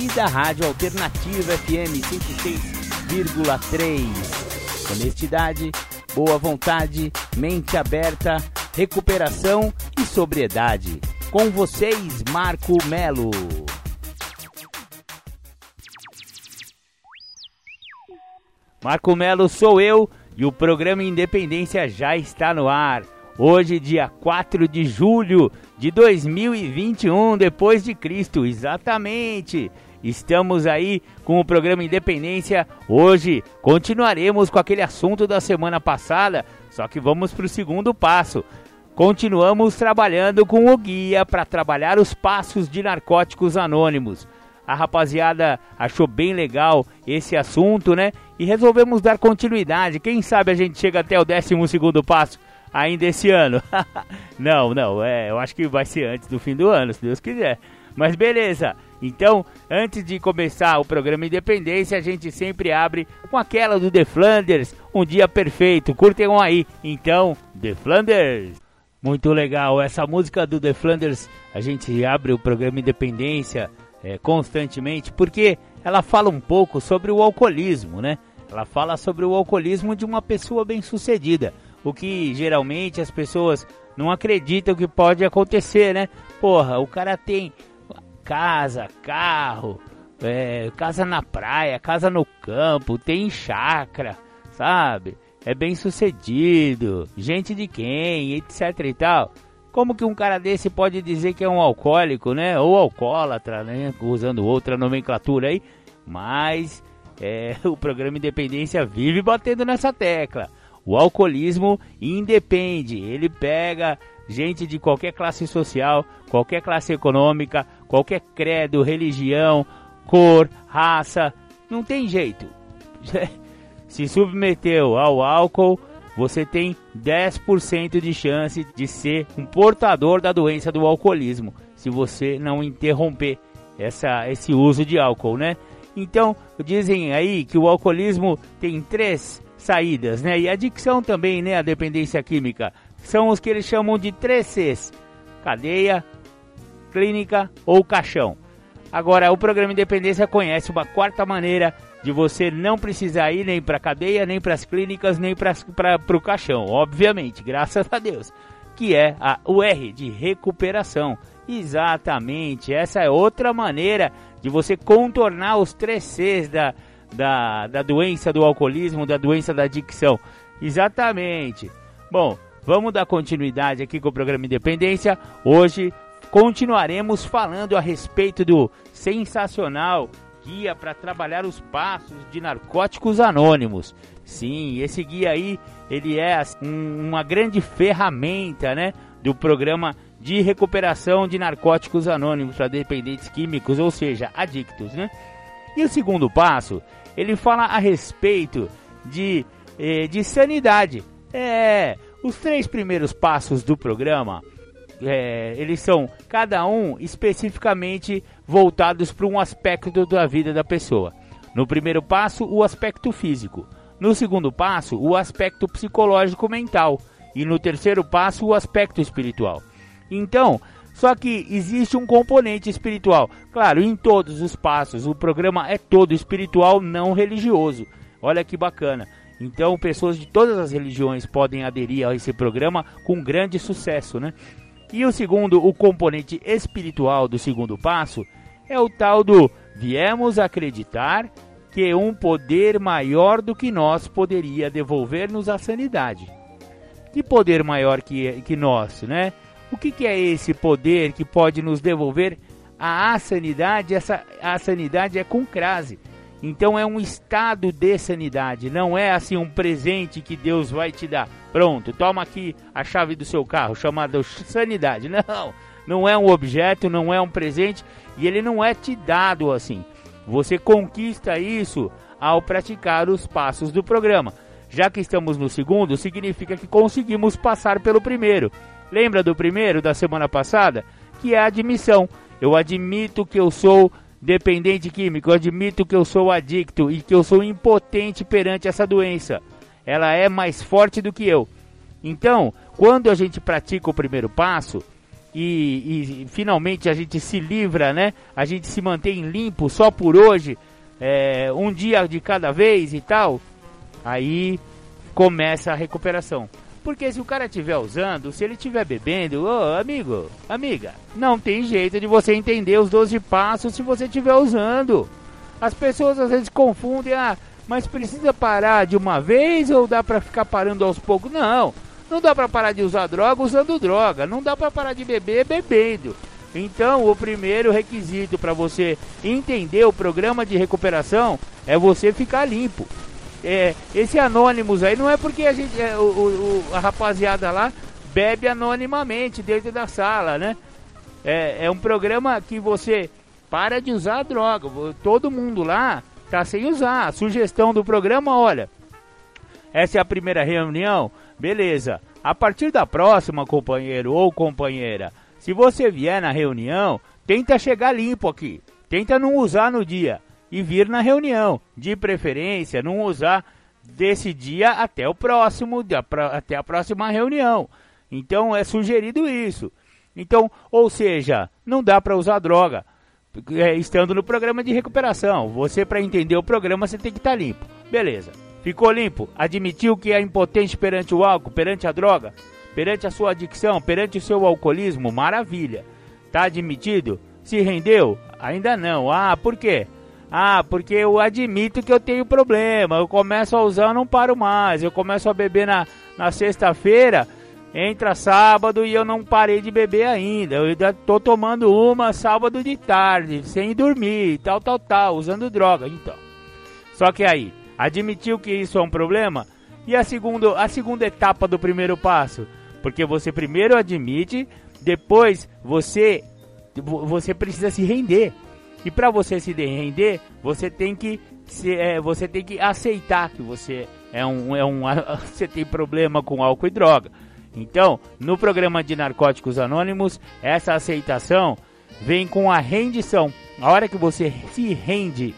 e da Rádio Alternativa FM 106,3. Honestidade, boa vontade, mente aberta, recuperação e sobriedade. Com vocês, Marco Melo. Marco Melo sou eu e o programa Independência já está no ar. Hoje, dia 4 de julho de 2021, depois de Cristo, exatamente. Estamos aí com o programa Independência. Hoje continuaremos com aquele assunto da semana passada, só que vamos para o segundo passo. Continuamos trabalhando com o guia para trabalhar os passos de narcóticos anônimos. A rapaziada achou bem legal esse assunto, né? E resolvemos dar continuidade. Quem sabe a gente chega até o 12 passo ainda esse ano. não, não, é, eu acho que vai ser antes do fim do ano, se Deus quiser. Mas beleza. Então, antes de começar o programa Independência, a gente sempre abre com aquela do The Flanders, um dia perfeito. Curtem aí. Então, The Flanders. Muito legal. Essa música do The Flanders, a gente abre o programa Independência é, constantemente, porque ela fala um pouco sobre o alcoolismo, né? Ela fala sobre o alcoolismo de uma pessoa bem-sucedida, o que geralmente as pessoas não acreditam que pode acontecer, né? Porra, o cara tem casa, carro, é, casa na praia, casa no campo, tem chácara, sabe? É bem sucedido, gente de quem, etc e tal. Como que um cara desse pode dizer que é um alcoólico, né? Ou alcoólatra, né? Usando outra nomenclatura aí. Mas é, o programa Independência vive batendo nessa tecla. O alcoolismo independe, ele pega gente de qualquer classe social, qualquer classe econômica, qualquer credo, religião, cor, raça, não tem jeito. Se submeteu ao álcool, você tem 10% de chance de ser um portador da doença do alcoolismo, se você não interromper essa, esse uso de álcool, né? Então, dizem aí que o alcoolismo tem três saídas, né? E a adicção também, né? A dependência química. São os que eles chamam de três Cs: cadeia, clínica ou caixão. Agora, o programa Independência conhece uma quarta maneira de você não precisar ir nem para cadeia, nem para as clínicas, nem para o caixão, obviamente, graças a Deus, que é a UR de recuperação. Exatamente, essa é outra maneira de você contornar os três Cs da, da, da doença do alcoolismo, da doença da adicção. Exatamente. Bom, vamos dar continuidade aqui com o programa Independência. Hoje continuaremos falando a respeito do sensacional guia para trabalhar os passos de narcóticos anônimos. Sim, esse guia aí, ele é assim, um, uma grande ferramenta, né, do programa de recuperação de narcóticos anônimos para dependentes químicos, ou seja, adictos, né? E o segundo passo, ele fala a respeito de, eh, de sanidade. É, os três primeiros passos do programa, é, eles são cada um especificamente voltados para um aspecto da vida da pessoa. No primeiro passo, o aspecto físico. No segundo passo, o aspecto psicológico mental. E no terceiro passo, o aspecto espiritual. Então, só que existe um componente espiritual. Claro, em todos os passos, o programa é todo espiritual, não religioso. Olha que bacana. Então, pessoas de todas as religiões podem aderir a esse programa com grande sucesso, né? E o segundo, o componente espiritual do segundo passo, é o tal do viemos acreditar que um poder maior do que nós poderia devolver-nos a sanidade. Que poder maior que, que nós, né? O que, que é esse poder que pode nos devolver a sanidade? Essa, a sanidade é com crase. Então é um estado de sanidade, não é assim um presente que Deus vai te dar. Pronto, toma aqui a chave do seu carro, chamado sanidade. Não, não é um objeto, não é um presente e ele não é te dado assim. Você conquista isso ao praticar os passos do programa. Já que estamos no segundo, significa que conseguimos passar pelo primeiro. Lembra do primeiro da semana passada? Que é a admissão. Eu admito que eu sou dependente químico, admito que eu sou adicto e que eu sou impotente perante essa doença. Ela é mais forte do que eu. Então, quando a gente pratica o primeiro passo e, e finalmente a gente se livra, né? A gente se mantém limpo só por hoje, é, um dia de cada vez e tal. Aí começa a recuperação. Porque se o cara estiver usando, se ele estiver bebendo, ô amigo, amiga, não tem jeito de você entender os 12 passos se você estiver usando. As pessoas às vezes confundem, ah, mas precisa parar de uma vez ou dá pra ficar parando aos poucos? Não, não dá pra parar de usar droga usando droga, não dá pra parar de beber bebendo. Então, o primeiro requisito para você entender o programa de recuperação é você ficar limpo é, esse Anônimos aí não é porque a gente, é, o, o, a rapaziada lá bebe anonimamente dentro da sala, né? É, é um programa que você para de usar droga. Todo mundo lá tá sem usar. A sugestão do programa, olha, essa é a primeira reunião, beleza. A partir da próxima, companheiro ou companheira, se você vier na reunião, tenta chegar limpo aqui. Tenta não usar no dia e vir na reunião. De preferência, não usar desse dia até o próximo, até a próxima reunião. Então é sugerido isso. Então, ou seja, não dá para usar droga é, estando no programa de recuperação. Você para entender o programa você tem que estar tá limpo. Beleza. Ficou limpo? Admitiu que é impotente perante o álcool, perante a droga, perante a sua adicção, perante o seu alcoolismo? Maravilha. Tá admitido? Se rendeu? Ainda não. Ah, por quê? Ah, porque eu admito que eu tenho problema. Eu começo a usar, eu não paro mais. Eu começo a beber na, na sexta-feira, entra sábado e eu não parei de beber ainda. Eu ainda tô tomando uma sábado de tarde, sem dormir, tal, tal, tal, usando droga. Então. Só que aí, admitiu que isso é um problema? E a segunda, a segunda etapa do primeiro passo? Porque você primeiro admite, depois você você precisa se render. E para você se render, você tem que se, é, você tem que aceitar que você é um, é um você tem problema com álcool e droga. Então, no programa de Narcóticos Anônimos, essa aceitação vem com a rendição. A hora que você se rende,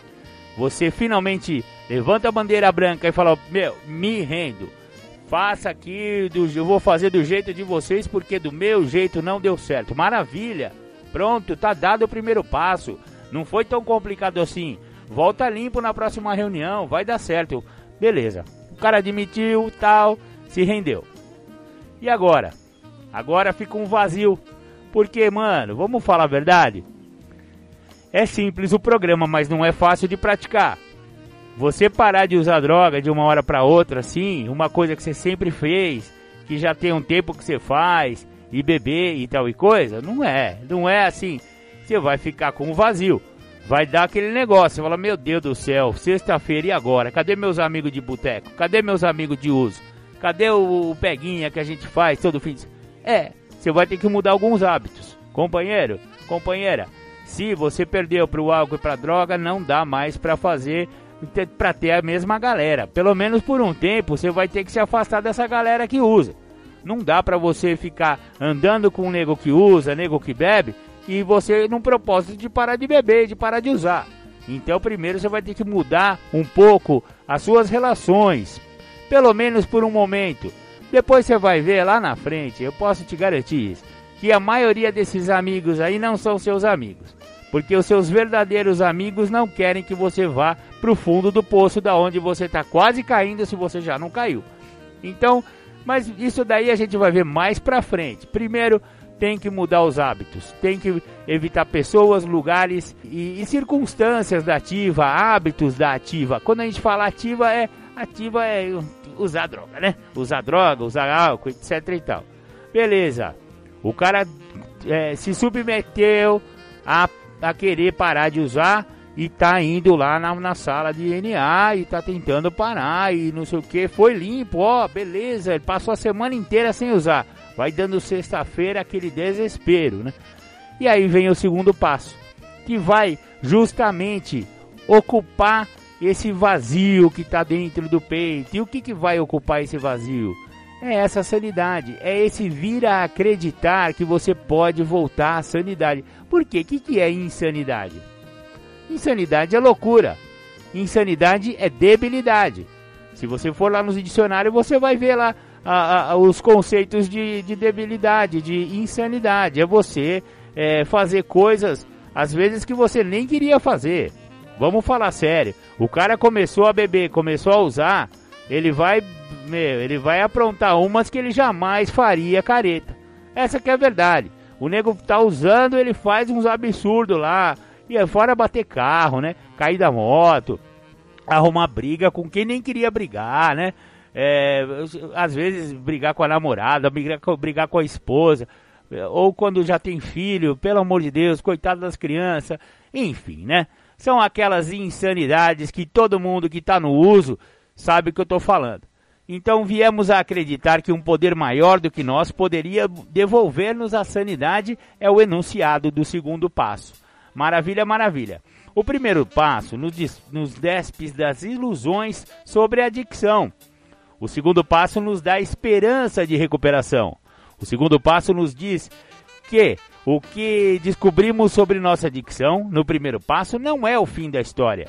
você finalmente levanta a bandeira branca e fala: Meu, me rendo. Faça aqui, do, eu vou fazer do jeito de vocês porque do meu jeito não deu certo. Maravilha! Pronto, tá dado o primeiro passo. Não foi tão complicado assim. Volta limpo na próxima reunião, vai dar certo. Beleza. O cara admitiu, tal, se rendeu. E agora? Agora fica um vazio. Porque, mano, vamos falar a verdade? É simples o programa, mas não é fácil de praticar. Você parar de usar droga de uma hora para outra, assim, uma coisa que você sempre fez, que já tem um tempo que você faz, e beber e tal e coisa, não é. Não é assim vai ficar com um vazio. Vai dar aquele negócio, você fala, meu Deus do céu, sexta-feira e agora? Cadê meus amigos de boteco? Cadê meus amigos de uso? Cadê o, o peguinha que a gente faz todo fim de É, você vai ter que mudar alguns hábitos. Companheiro, companheira, se você perdeu para o álcool e para droga, não dá mais para fazer para ter a mesma galera. Pelo menos por um tempo, você vai ter que se afastar dessa galera que usa. Não dá para você ficar andando com um nego que usa, nego que bebe, e você num propósito de parar de beber, de parar de usar. Então, primeiro você vai ter que mudar um pouco as suas relações, pelo menos por um momento. Depois você vai ver lá na frente, eu posso te garantir isso, que a maioria desses amigos aí não são seus amigos. Porque os seus verdadeiros amigos não querem que você vá para o fundo do poço da onde você está quase caindo se você já não caiu. Então, mas isso daí a gente vai ver mais para frente. Primeiro, tem que mudar os hábitos, tem que evitar pessoas, lugares e, e, circunstâncias da ativa, hábitos da ativa. Quando a gente fala ativa, é ativa é usar droga, né? Usar droga, usar álcool, etc e tal. Beleza. O cara é, se submeteu a, a querer parar de usar e tá indo lá na, na sala de NA e tá tentando parar e não sei o que. Foi limpo, ó, beleza. Ele passou a semana inteira sem usar vai dando sexta-feira aquele desespero, né? E aí vem o segundo passo, que vai justamente ocupar esse vazio que está dentro do peito. E o que, que vai ocupar esse vazio? É essa sanidade, é esse vir a acreditar que você pode voltar à sanidade. Por quê? O que, que é insanidade? Insanidade é loucura. Insanidade é debilidade. Se você for lá no dicionário, você vai ver lá a, a, os conceitos de, de, debilidade, de insanidade. É você é, fazer coisas, às vezes, que você nem queria fazer. Vamos falar sério. O cara começou a beber, começou a usar, ele vai, meu, ele vai aprontar umas que ele jamais faria careta. Essa que é a verdade. O nego tá usando, ele faz uns absurdos lá. E é fora bater carro, né? Cair da moto arrumar briga com quem nem queria brigar, né? É, às vezes brigar com a namorada, brigar com, brigar com a esposa, ou quando já tem filho, pelo amor de Deus, coitado das crianças, enfim, né? São aquelas insanidades que todo mundo que está no uso sabe que eu estou falando. Então viemos a acreditar que um poder maior do que nós poderia devolver-nos a sanidade é o enunciado do segundo passo. Maravilha, maravilha. O primeiro passo nos, nos despe das ilusões sobre a adicção. O segundo passo nos dá esperança de recuperação. O segundo passo nos diz que o que descobrimos sobre nossa adicção no primeiro passo não é o fim da história.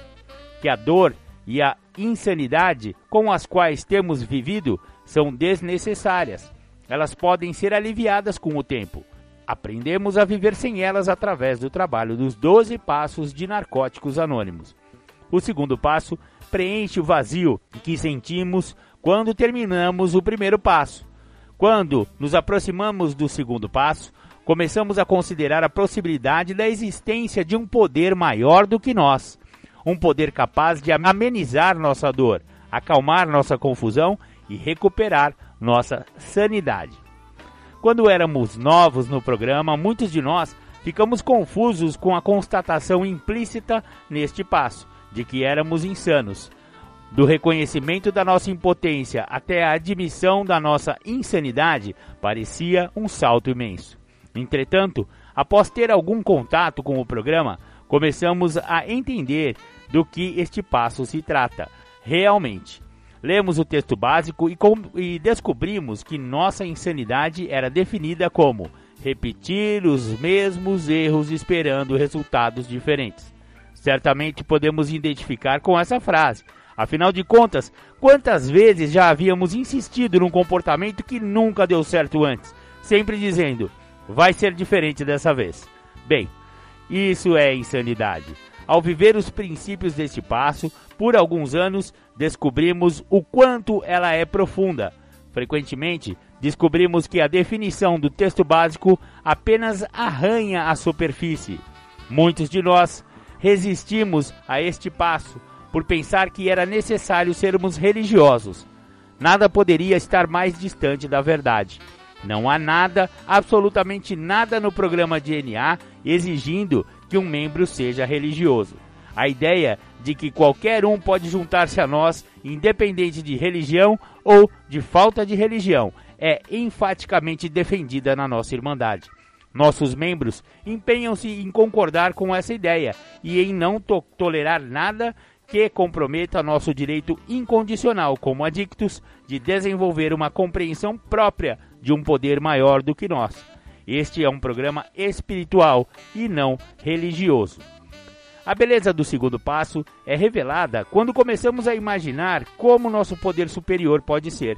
Que a dor e a insanidade com as quais temos vivido são desnecessárias. Elas podem ser aliviadas com o tempo. Aprendemos a viver sem elas através do trabalho dos 12 passos de Narcóticos Anônimos. O segundo passo preenche o vazio que sentimos quando terminamos o primeiro passo. Quando nos aproximamos do segundo passo, começamos a considerar a possibilidade da existência de um poder maior do que nós. Um poder capaz de amenizar nossa dor, acalmar nossa confusão e recuperar nossa sanidade. Quando éramos novos no programa, muitos de nós ficamos confusos com a constatação implícita neste passo de que éramos insanos. Do reconhecimento da nossa impotência até a admissão da nossa insanidade parecia um salto imenso. Entretanto, após ter algum contato com o programa, começamos a entender do que este passo se trata realmente. Lemos o texto básico e, e descobrimos que nossa insanidade era definida como repetir os mesmos erros esperando resultados diferentes. Certamente podemos identificar com essa frase. Afinal de contas, quantas vezes já havíamos insistido num comportamento que nunca deu certo antes, sempre dizendo: vai ser diferente dessa vez. Bem, isso é insanidade. Ao viver os princípios deste passo, por alguns anos, descobrimos o quanto ela é profunda. Frequentemente, descobrimos que a definição do texto básico apenas arranha a superfície. Muitos de nós resistimos a este passo por pensar que era necessário sermos religiosos. Nada poderia estar mais distante da verdade. Não há nada, absolutamente nada no programa DNA exigindo que um membro seja religioso. A ideia de que qualquer um pode juntar-se a nós, independente de religião ou de falta de religião, é enfaticamente defendida na nossa Irmandade. Nossos membros empenham-se em concordar com essa ideia e em não to tolerar nada que comprometa nosso direito incondicional como adictos de desenvolver uma compreensão própria de um poder maior do que nós. Este é um programa espiritual e não religioso. A beleza do segundo passo é revelada quando começamos a imaginar como nosso poder superior pode ser.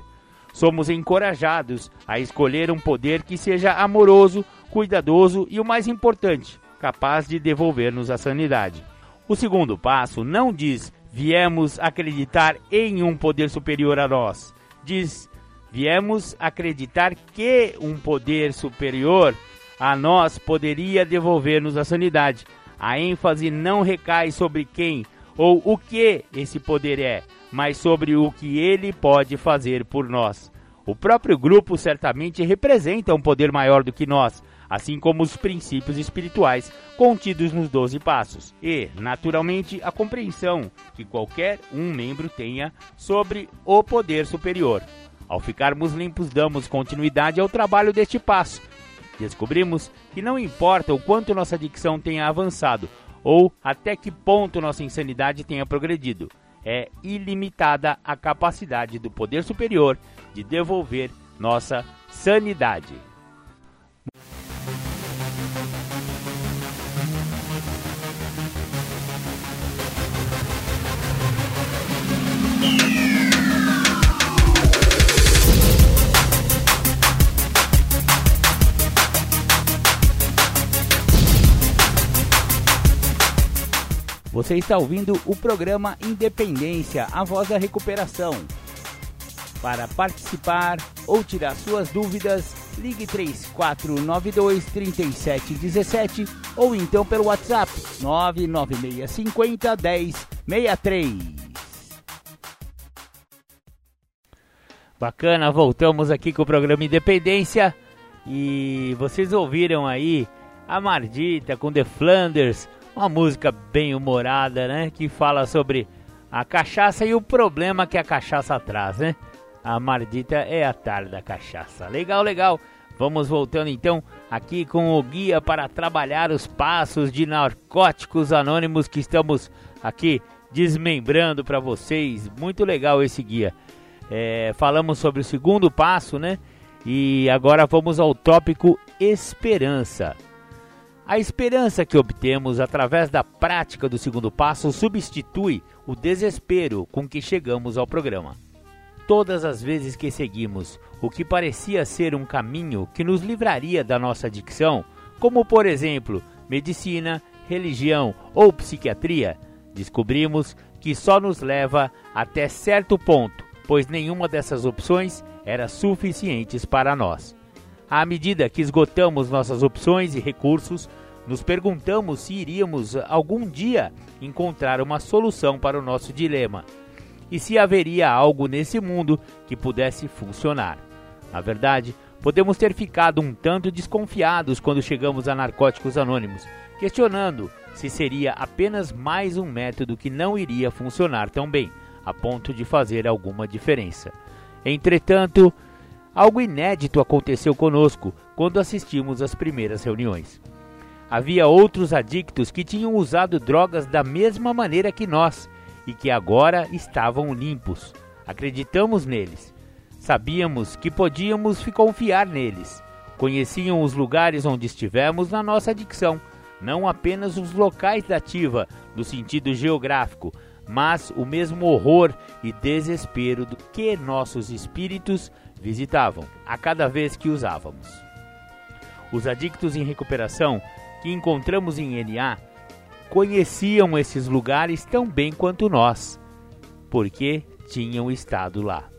Somos encorajados a escolher um poder que seja amoroso, cuidadoso e, o mais importante, capaz de devolver-nos a sanidade. O segundo passo não diz viemos acreditar em um poder superior a nós. Diz viemos acreditar que um poder superior a nós poderia devolver-nos a sanidade. A ênfase não recai sobre quem ou o que esse poder é, mas sobre o que ele pode fazer por nós. O próprio grupo certamente representa um poder maior do que nós, assim como os princípios espirituais contidos nos Doze Passos, e, naturalmente, a compreensão que qualquer um membro tenha sobre o poder superior. Ao ficarmos limpos, damos continuidade ao trabalho deste passo. Descobrimos que não importa o quanto nossa dicção tenha avançado ou até que ponto nossa insanidade tenha progredido. É ilimitada a capacidade do poder superior de devolver nossa sanidade. Você está ouvindo o programa Independência, a voz da recuperação. Para participar ou tirar suas dúvidas, ligue 3492 3717 ou então pelo WhatsApp 99650 1063. Bacana, voltamos aqui com o programa Independência e vocês ouviram aí a Mardita com The Flanders uma música bem humorada, né? Que fala sobre a cachaça e o problema que a cachaça traz, né? A maldita é a tarde da cachaça. Legal, legal. Vamos voltando então aqui com o guia para trabalhar os passos de narcóticos anônimos que estamos aqui desmembrando para vocês. Muito legal esse guia. É, falamos sobre o segundo passo, né? E agora vamos ao tópico esperança. A esperança que obtemos através da prática do segundo passo substitui o desespero com que chegamos ao programa. Todas as vezes que seguimos o que parecia ser um caminho que nos livraria da nossa adicção, como por exemplo medicina, religião ou psiquiatria, descobrimos que só nos leva até certo ponto, pois nenhuma dessas opções era suficientes para nós. À medida que esgotamos nossas opções e recursos, nos perguntamos se iríamos algum dia encontrar uma solução para o nosso dilema e se haveria algo nesse mundo que pudesse funcionar. Na verdade, podemos ter ficado um tanto desconfiados quando chegamos a Narcóticos Anônimos, questionando se seria apenas mais um método que não iria funcionar tão bem, a ponto de fazer alguma diferença. Entretanto, Algo inédito aconteceu conosco quando assistimos às primeiras reuniões. Havia outros adictos que tinham usado drogas da mesma maneira que nós e que agora estavam limpos. Acreditamos neles. Sabíamos que podíamos confiar neles. Conheciam os lugares onde estivemos na nossa adicção, não apenas os locais da ativa, no sentido geográfico, mas o mesmo horror e desespero do que nossos espíritos visitavam a cada vez que usávamos. Os adictos em recuperação que encontramos em NA conheciam esses lugares tão bem quanto nós, porque tinham estado lá.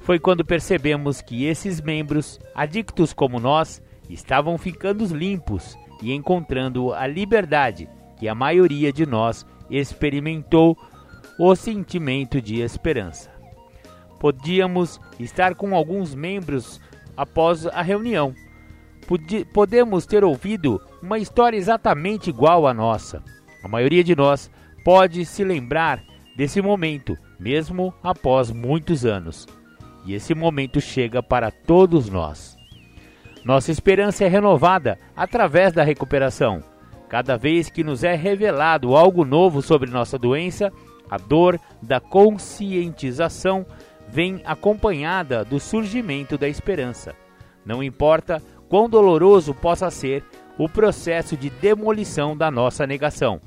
Foi quando percebemos que esses membros, adictos como nós, estavam ficando limpos e encontrando a liberdade que a maioria de nós experimentou o sentimento de esperança podíamos estar com alguns membros após a reunião. podemos ter ouvido uma história exatamente igual à nossa. A maioria de nós pode se lembrar desse momento, mesmo após muitos anos. E esse momento chega para todos nós. Nossa esperança é renovada através da recuperação. Cada vez que nos é revelado algo novo sobre nossa doença, a dor da conscientização vem acompanhada do surgimento da esperança. Não importa quão doloroso possa ser o processo de demolição da nossa negação,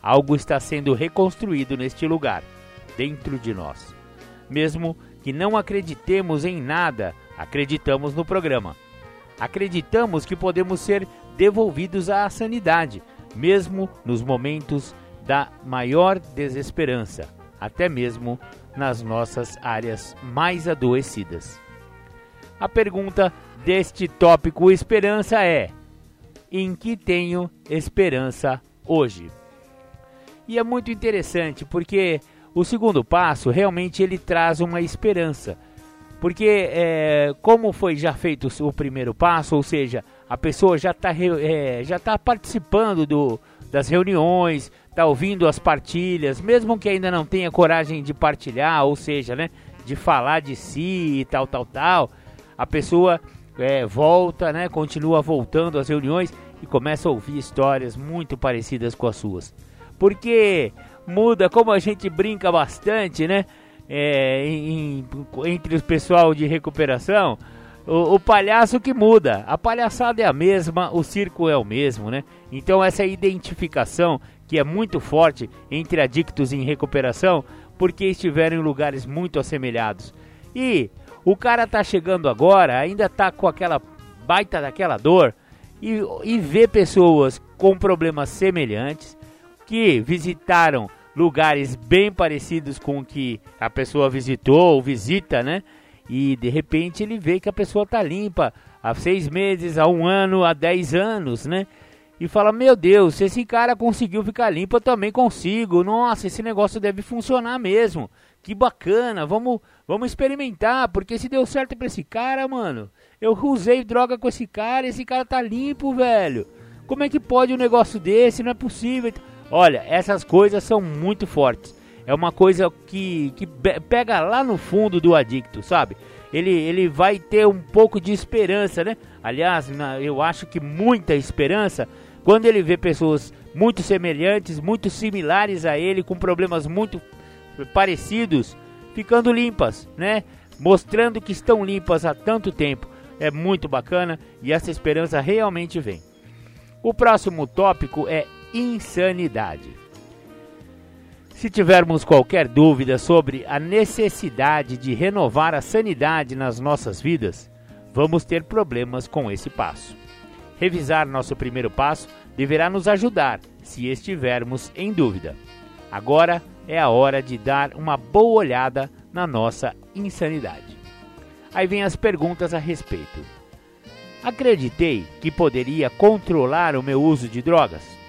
algo está sendo reconstruído neste lugar, dentro de nós. Mesmo que não acreditemos em nada, acreditamos no programa. Acreditamos que podemos ser devolvidos à sanidade, mesmo nos momentos da maior desesperança, até mesmo nas nossas áreas mais adoecidas. A pergunta deste tópico esperança é: em que tenho esperança hoje? E é muito interessante porque o segundo passo realmente ele traz uma esperança. Porque é, como foi já feito o primeiro passo, ou seja, a pessoa já está é, já tá participando do, das reuniões, tá ouvindo as partilhas, mesmo que ainda não tenha coragem de partilhar, ou seja, né, de falar de si e tal, tal, tal, a pessoa é, volta, né, continua voltando às reuniões e começa a ouvir histórias muito parecidas com as suas. Porque muda, como a gente brinca bastante, né? É, em, entre os pessoal de recuperação, o, o, palhaço que muda. A palhaçada é a mesma, o circo é o mesmo, né? Então essa identificação que é muito forte entre adictos em recuperação, porque estiveram em lugares muito assemelhados. E o cara tá chegando agora, ainda tá com aquela baita daquela dor e, e vê pessoas com problemas semelhantes que visitaram lugares bem parecidos com o que a pessoa visitou ou visita, né? E de repente ele vê que a pessoa tá limpa há seis meses, há um ano, há dez anos, né? E fala: Meu Deus, se esse cara conseguiu ficar limpo, eu também consigo. Nossa, esse negócio deve funcionar mesmo. Que bacana, vamos, vamos experimentar, porque se deu certo pra esse cara, mano. Eu usei droga com esse cara, esse cara tá limpo, velho. Como é que pode um negócio desse? Não é possível. Olha, essas coisas são muito fortes. É uma coisa que, que pega lá no fundo do adicto, sabe? Ele, ele vai ter um pouco de esperança, né? Aliás, eu acho que muita esperança quando ele vê pessoas muito semelhantes, muito similares a ele, com problemas muito parecidos, ficando limpas, né? Mostrando que estão limpas há tanto tempo. É muito bacana e essa esperança realmente vem. O próximo tópico é insanidade. Se tivermos qualquer dúvida sobre a necessidade de renovar a sanidade nas nossas vidas, vamos ter problemas com esse passo. Revisar nosso primeiro passo deverá nos ajudar se estivermos em dúvida. Agora é a hora de dar uma boa olhada na nossa insanidade. Aí vem as perguntas a respeito. Acreditei que poderia controlar o meu uso de drogas?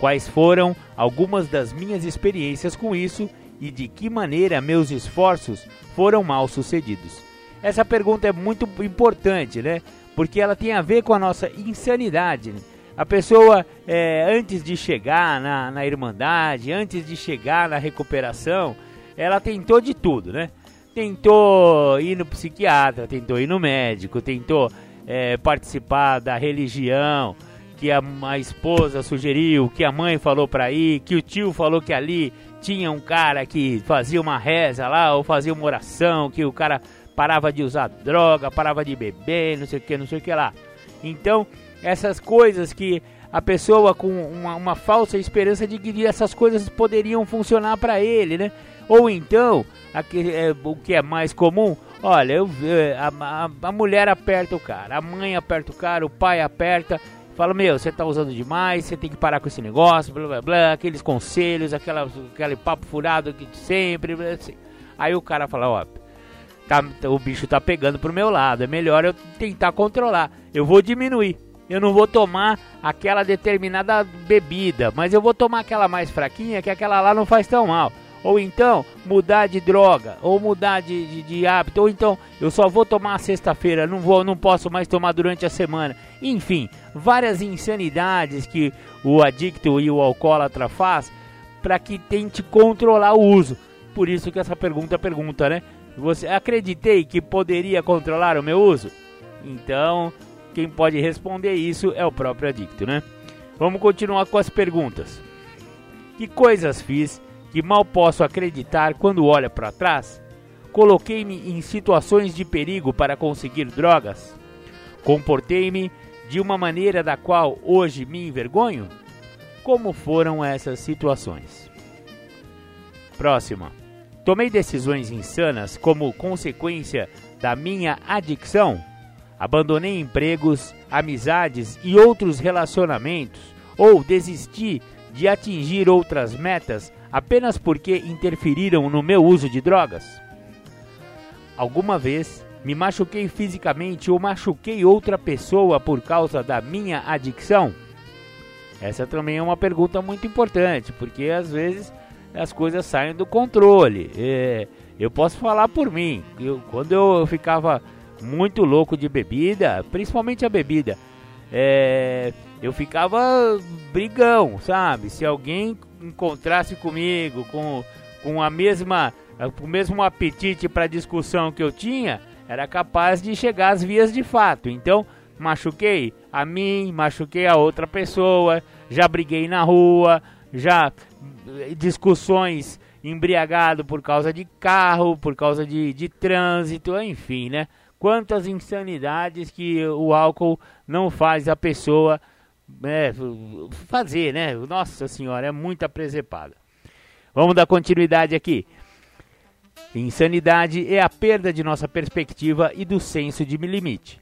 Quais foram algumas das minhas experiências com isso e de que maneira meus esforços foram mal sucedidos. Essa pergunta é muito importante, né? Porque ela tem a ver com a nossa insanidade. Né? A pessoa, é, antes de chegar na, na Irmandade, antes de chegar na recuperação, ela tentou de tudo, né? Tentou ir no psiquiatra, tentou ir no médico, tentou é, participar da religião, que a, a esposa sugeriu, que a mãe falou para ir, que o tio falou que ali tinha um cara que fazia uma reza lá ou fazia uma oração, que o cara parava de usar droga, parava de beber, não sei o que, não sei o que lá. Então, essas coisas que a pessoa com uma, uma falsa esperança de que essas coisas poderiam funcionar para ele, né? Ou então, aqui, é, o que é mais comum, olha, eu, é, a, a, a mulher aperta o cara, a mãe aperta o cara, o pai aperta, Fala, meu, você tá usando demais, você tem que parar com esse negócio, blá blá blá, aqueles conselhos, aquela, aquele papo furado que sempre. Blá, assim. Aí o cara fala, ó, tá, o bicho tá pegando pro meu lado, é melhor eu tentar controlar. Eu vou diminuir. Eu não vou tomar aquela determinada bebida, mas eu vou tomar aquela mais fraquinha, que aquela lá não faz tão mal ou então mudar de droga, ou mudar de, de, de hábito, ou então eu só vou tomar sexta-feira, não vou, não posso mais tomar durante a semana. Enfim, várias insanidades que o adicto e o alcoólatra faz para que tente controlar o uso. Por isso que essa pergunta pergunta, né? Você acreditei que poderia controlar o meu uso? Então, quem pode responder isso é o próprio adicto, né? Vamos continuar com as perguntas. Que coisas fiz que mal posso acreditar quando olho para trás? Coloquei-me em situações de perigo para conseguir drogas? Comportei-me de uma maneira da qual hoje me envergonho? Como foram essas situações? Próxima. Tomei decisões insanas como consequência da minha adicção? Abandonei empregos, amizades e outros relacionamentos? Ou desisti de atingir outras metas apenas porque interferiram no meu uso de drogas? Alguma vez me machuquei fisicamente ou machuquei outra pessoa por causa da minha adicção? Essa também é uma pergunta muito importante, porque às vezes as coisas saem do controle. É, eu posso falar por mim, eu, quando eu ficava muito louco de bebida, principalmente a bebida, é, eu ficava brigão, sabe? Se alguém encontrasse comigo com, com a mesma o mesmo apetite para discussão que eu tinha, era capaz de chegar às vias de fato. Então, machuquei a mim, machuquei a outra pessoa, já briguei na rua, já eh, discussões embriagado por causa de carro, por causa de, de trânsito, enfim, né? Quantas insanidades que o álcool não faz a pessoa é, fazer, né? Nossa senhora, é muita presepada. Vamos dar continuidade aqui. Insanidade é a perda de nossa perspectiva e do senso de limite.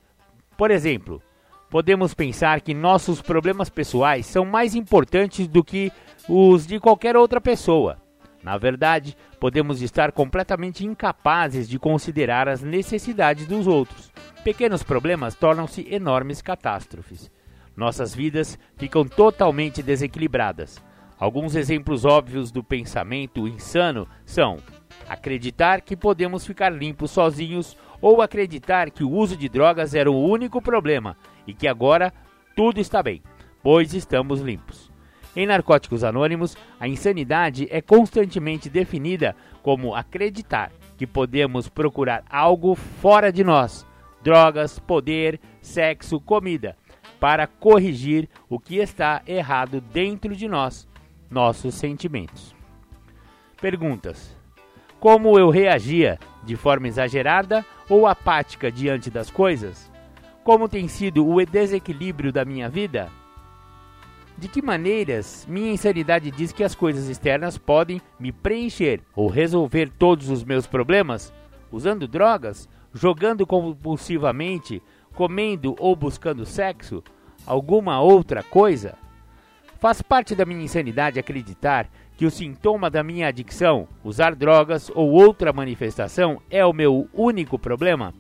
Por exemplo, podemos pensar que nossos problemas pessoais são mais importantes do que os de qualquer outra pessoa. Na verdade, podemos estar completamente incapazes de considerar as necessidades dos outros. Pequenos problemas tornam-se enormes catástrofes. Nossas vidas ficam totalmente desequilibradas. Alguns exemplos óbvios do pensamento insano são acreditar que podemos ficar limpos sozinhos ou acreditar que o uso de drogas era o único problema e que agora tudo está bem, pois estamos limpos. Em Narcóticos Anônimos, a insanidade é constantemente definida como acreditar que podemos procurar algo fora de nós drogas, poder, sexo, comida para corrigir o que está errado dentro de nós, nossos sentimentos. Perguntas: Como eu reagia? De forma exagerada ou apática diante das coisas? Como tem sido o desequilíbrio da minha vida? De que maneiras minha insanidade diz que as coisas externas podem me preencher ou resolver todos os meus problemas? Usando drogas? Jogando compulsivamente? Comendo ou buscando sexo? Alguma outra coisa? Faz parte da minha insanidade acreditar que o sintoma da minha adicção, usar drogas ou outra manifestação, é o meu único problema?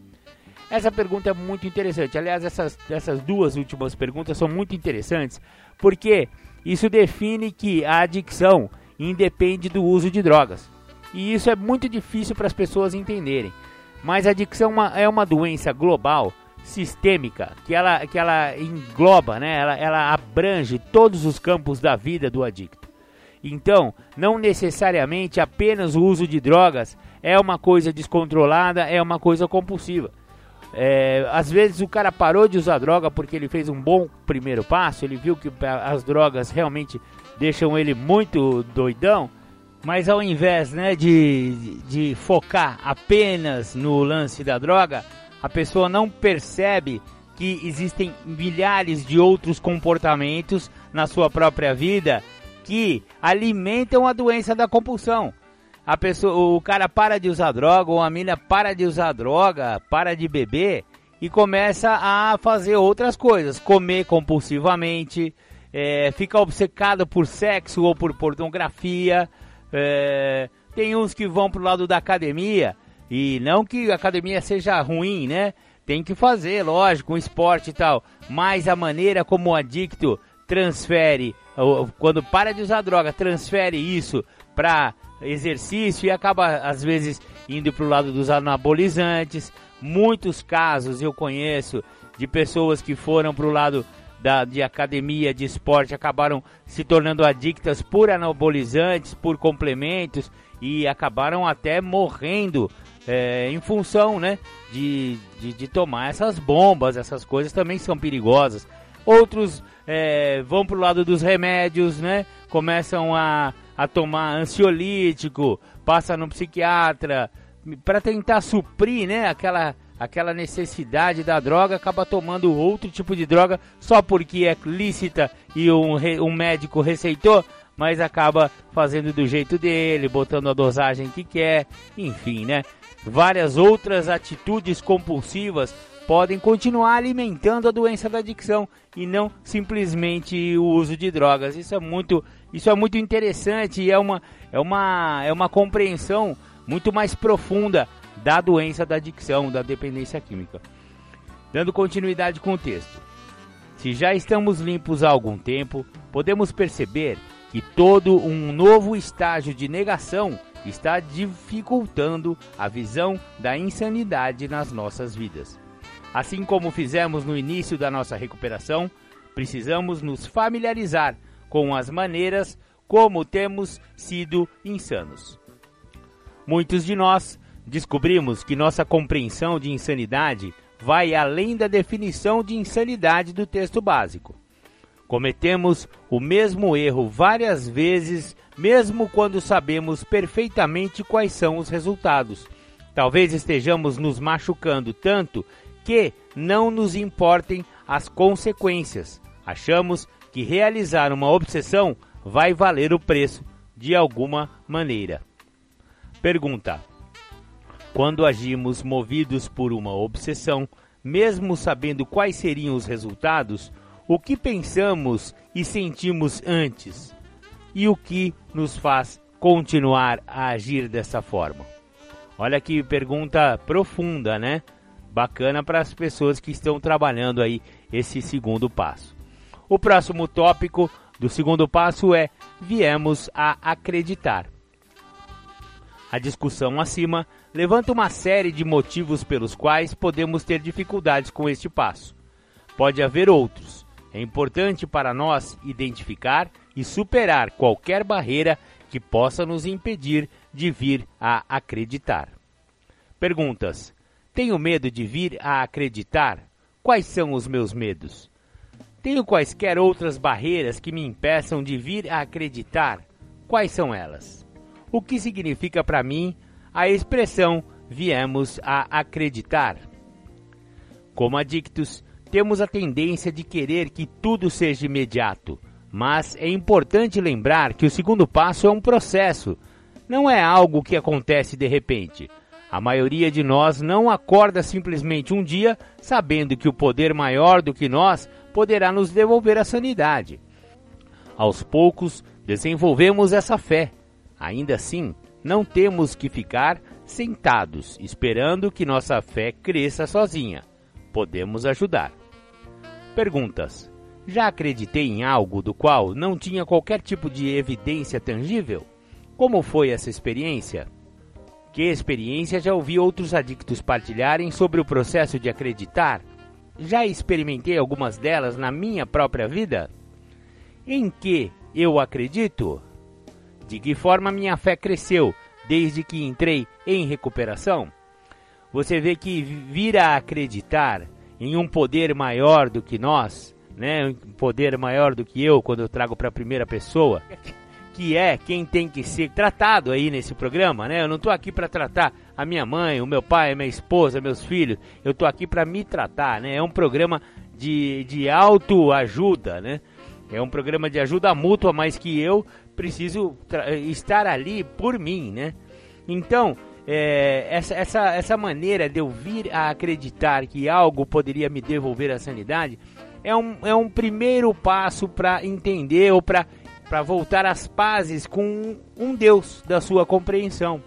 Essa pergunta é muito interessante. Aliás, essas, essas duas últimas perguntas são muito interessantes porque isso define que a adicção independe do uso de drogas. E isso é muito difícil para as pessoas entenderem. Mas a adicção é uma, é uma doença global, sistêmica, que ela, que ela engloba, né? ela, ela abrange todos os campos da vida do adicto. Então, não necessariamente apenas o uso de drogas é uma coisa descontrolada, é uma coisa compulsiva. É, às vezes o cara parou de usar droga porque ele fez um bom primeiro passo, ele viu que as drogas realmente deixam ele muito doidão, mas ao invés né, de, de focar apenas no lance da droga, a pessoa não percebe que existem milhares de outros comportamentos na sua própria vida que alimentam a doença da compulsão a pessoa, o cara para de usar droga, ou a mina para de usar droga, para de beber e começa a fazer outras coisas, comer compulsivamente, é, fica obcecado por sexo ou por pornografia. É, tem uns que vão pro lado da academia e não que a academia seja ruim, né? Tem que fazer, lógico, um esporte e tal, mas a maneira como o adicto transfere, quando para de usar droga, transfere isso para exercício e acaba às vezes indo para o lado dos anabolizantes. Muitos casos eu conheço de pessoas que foram para o lado da, de academia, de esporte, acabaram se tornando adictas por anabolizantes, por complementos e acabaram até morrendo é, em função né, de, de, de, tomar essas bombas, essas coisas também são perigosas. Outros é, vão para o lado dos remédios, né, começam a a tomar ansiolítico, passa no psiquiatra, para tentar suprir, né, aquela aquela necessidade da droga, acaba tomando outro tipo de droga só porque é lícita e um, um médico receitou, mas acaba fazendo do jeito dele, botando a dosagem que quer, enfim, né? Várias outras atitudes compulsivas podem continuar alimentando a doença da adicção e não simplesmente o uso de drogas. Isso é muito, isso é muito interessante e é uma, é uma, é uma compreensão muito mais profunda da doença da adicção, da dependência química. Dando continuidade com o texto. Se já estamos limpos há algum tempo, podemos perceber que todo um novo estágio de negação está dificultando a visão da insanidade nas nossas vidas. Assim como fizemos no início da nossa recuperação, precisamos nos familiarizar com as maneiras como temos sido insanos. Muitos de nós descobrimos que nossa compreensão de insanidade vai além da definição de insanidade do texto básico. Cometemos o mesmo erro várias vezes, mesmo quando sabemos perfeitamente quais são os resultados. Talvez estejamos nos machucando tanto que não nos importem as consequências. Achamos que realizar uma obsessão vai valer o preço de alguma maneira. Pergunta: Quando agimos movidos por uma obsessão, mesmo sabendo quais seriam os resultados, o que pensamos e sentimos antes? E o que nos faz continuar a agir dessa forma? Olha que pergunta profunda, né? Bacana para as pessoas que estão trabalhando aí esse segundo passo. O próximo tópico do segundo passo é viemos a acreditar. A discussão acima levanta uma série de motivos pelos quais podemos ter dificuldades com este passo. Pode haver outros. É importante para nós identificar e superar qualquer barreira que possa nos impedir de vir a acreditar. Perguntas: Tenho medo de vir a acreditar? Quais são os meus medos? Tenho quaisquer outras barreiras que me impeçam de vir a acreditar? Quais são elas? O que significa para mim a expressão viemos a acreditar? Como adictos, temos a tendência de querer que tudo seja imediato, mas é importante lembrar que o segundo passo é um processo, não é algo que acontece de repente. A maioria de nós não acorda simplesmente um dia sabendo que o poder maior do que nós poderá nos devolver a sanidade. Aos poucos, desenvolvemos essa fé. Ainda assim, não temos que ficar sentados esperando que nossa fé cresça sozinha. Podemos ajudar. Perguntas: Já acreditei em algo do qual não tinha qualquer tipo de evidência tangível? Como foi essa experiência? Que experiência já ouvi outros adictos partilharem sobre o processo de acreditar já experimentei algumas delas na minha própria vida? Em que eu acredito? De que forma minha fé cresceu desde que entrei em recuperação? Você vê que vir a acreditar em um poder maior do que nós, né, um poder maior do que eu quando eu trago para a primeira pessoa, que é quem tem que ser tratado aí nesse programa, né? Eu não estou aqui para tratar a minha mãe, o meu pai, a minha esposa, meus filhos. Eu estou aqui para me tratar, né? É um programa de, de autoajuda, né? É um programa de ajuda mútua, mas que eu preciso estar ali por mim, né? Então, é, essa, essa, essa maneira de eu vir a acreditar que algo poderia me devolver a sanidade é um, é um primeiro passo para entender ou para voltar às pazes com um Deus da sua compreensão.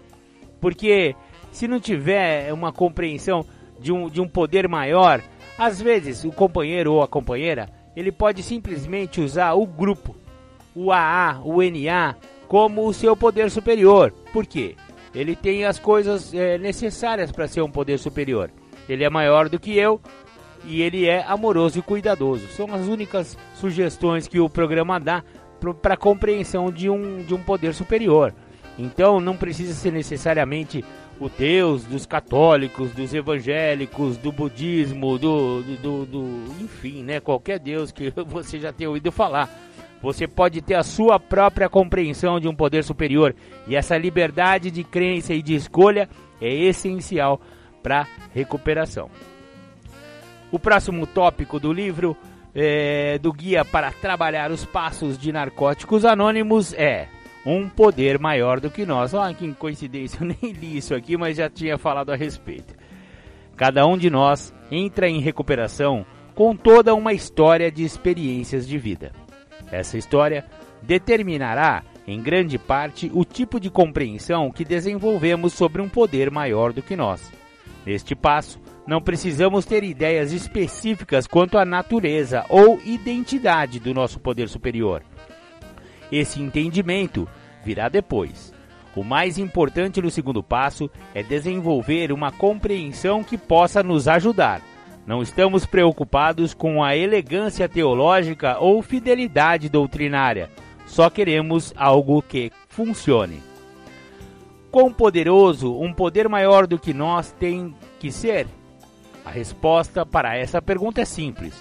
Porque se não tiver uma compreensão de um, de um poder maior, às vezes o companheiro ou a companheira ele pode simplesmente usar o grupo, o AA, o NA, como o seu poder superior. Por quê? Ele tem as coisas é, necessárias para ser um poder superior. Ele é maior do que eu e ele é amoroso e cuidadoso. São as únicas sugestões que o programa dá para compreensão de um, de um poder superior. Então não precisa ser necessariamente o Deus dos católicos, dos evangélicos, do budismo, do, do, do, do, enfim, né? Qualquer Deus que você já tenha ouvido falar. Você pode ter a sua própria compreensão de um poder superior e essa liberdade de crença e de escolha é essencial para recuperação. O próximo tópico do livro é, do guia para trabalhar os passos de narcóticos anônimos é um poder maior do que nós. Olha que coincidência, eu nem li isso aqui, mas já tinha falado a respeito. Cada um de nós entra em recuperação com toda uma história de experiências de vida. Essa história determinará, em grande parte, o tipo de compreensão que desenvolvemos sobre um poder maior do que nós. Neste passo, não precisamos ter ideias específicas quanto à natureza ou identidade do nosso poder superior. Esse entendimento virá depois. O mais importante no segundo passo é desenvolver uma compreensão que possa nos ajudar. Não estamos preocupados com a elegância teológica ou fidelidade doutrinária. Só queremos algo que funcione. Quão poderoso um poder maior do que nós tem que ser? A resposta para essa pergunta é simples.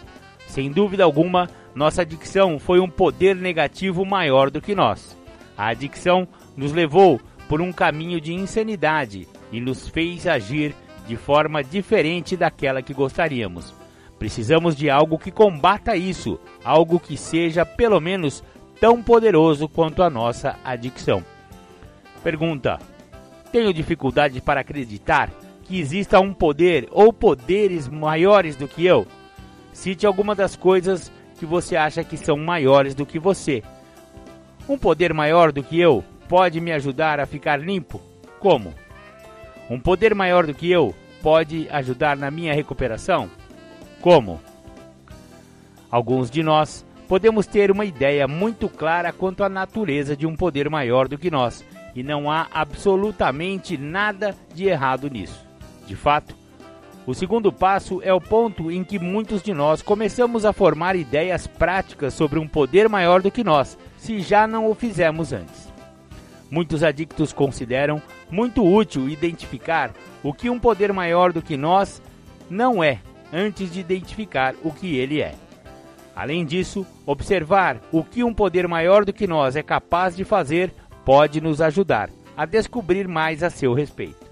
Sem dúvida alguma, nossa adicção foi um poder negativo maior do que nós. A adicção nos levou por um caminho de insanidade e nos fez agir de forma diferente daquela que gostaríamos. Precisamos de algo que combata isso, algo que seja pelo menos tão poderoso quanto a nossa adicção. Pergunta: Tenho dificuldade para acreditar que exista um poder ou poderes maiores do que eu? Cite alguma das coisas que você acha que são maiores do que você. Um poder maior do que eu pode me ajudar a ficar limpo? Como? Um poder maior do que eu pode ajudar na minha recuperação? Como? Alguns de nós podemos ter uma ideia muito clara quanto à natureza de um poder maior do que nós, e não há absolutamente nada de errado nisso. De fato, o segundo passo é o ponto em que muitos de nós começamos a formar ideias práticas sobre um poder maior do que nós, se já não o fizemos antes. Muitos adictos consideram muito útil identificar o que um poder maior do que nós não é, antes de identificar o que ele é. Além disso, observar o que um poder maior do que nós é capaz de fazer pode nos ajudar a descobrir mais a seu respeito.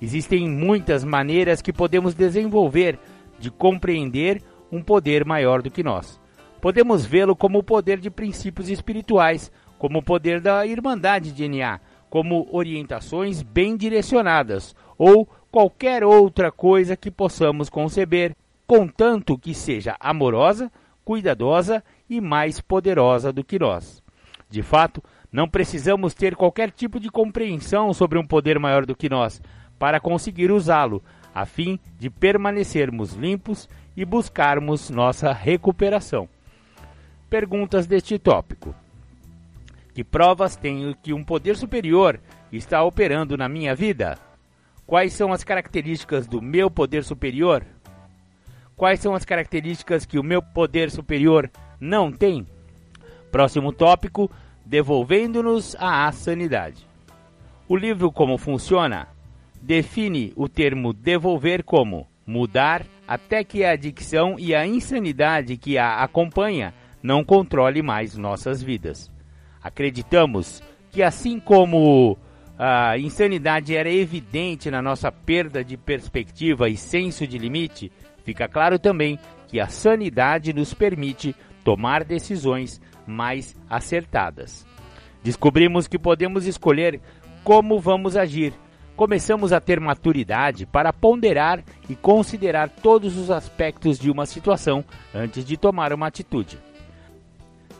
Existem muitas maneiras que podemos desenvolver de compreender um poder maior do que nós. Podemos vê-lo como o poder de princípios espirituais, como o poder da Irmandade de como orientações bem direcionadas ou qualquer outra coisa que possamos conceber contanto que seja amorosa, cuidadosa e mais poderosa do que nós. De fato, não precisamos ter qualquer tipo de compreensão sobre um poder maior do que nós para conseguir usá-lo, a fim de permanecermos limpos e buscarmos nossa recuperação. Perguntas deste tópico: Que provas tenho que um poder superior está operando na minha vida? Quais são as características do meu poder superior? Quais são as características que o meu poder superior não tem? Próximo tópico: devolvendo-nos à sanidade. O livro Como Funciona define o termo devolver como mudar até que a adicção e a insanidade que a acompanha não controle mais nossas vidas. Acreditamos que assim como a insanidade era evidente na nossa perda de perspectiva e senso de limite, Fica claro também que a sanidade nos permite tomar decisões mais acertadas. Descobrimos que podemos escolher como vamos agir. Começamos a ter maturidade para ponderar e considerar todos os aspectos de uma situação antes de tomar uma atitude.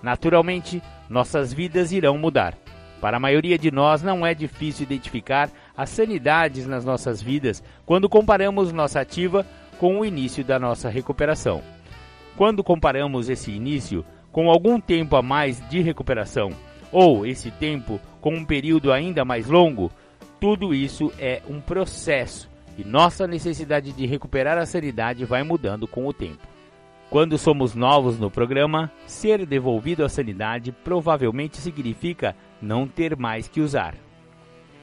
Naturalmente, nossas vidas irão mudar. Para a maioria de nós, não é difícil identificar as sanidades nas nossas vidas quando comparamos nossa ativa com o início da nossa recuperação. Quando comparamos esse início com algum tempo a mais de recuperação, ou esse tempo com um período ainda mais longo, tudo isso é um processo e nossa necessidade de recuperar a sanidade vai mudando com o tempo. Quando somos novos no programa, ser devolvido à sanidade provavelmente significa não ter mais que usar.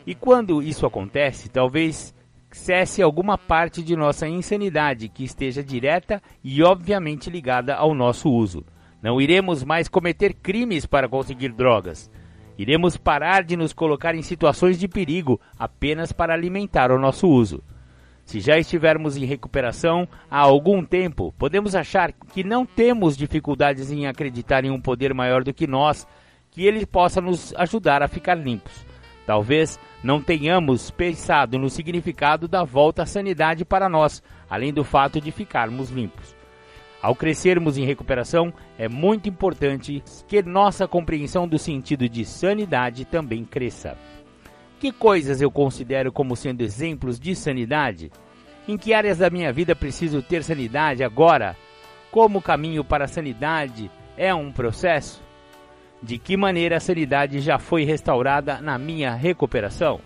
E quando isso acontece, talvez cesse alguma parte de nossa insanidade que esteja direta e obviamente ligada ao nosso uso. Não iremos mais cometer crimes para conseguir drogas. Iremos parar de nos colocar em situações de perigo apenas para alimentar o nosso uso. Se já estivermos em recuperação há algum tempo, podemos achar que não temos dificuldades em acreditar em um poder maior do que nós, que ele possa nos ajudar a ficar limpos. Talvez não tenhamos pensado no significado da volta à sanidade para nós, além do fato de ficarmos limpos. Ao crescermos em recuperação, é muito importante que nossa compreensão do sentido de sanidade também cresça. Que coisas eu considero como sendo exemplos de sanidade? Em que áreas da minha vida preciso ter sanidade agora? Como o caminho para a sanidade é um processo? de que maneira a sanidade já foi restaurada na minha recuperação?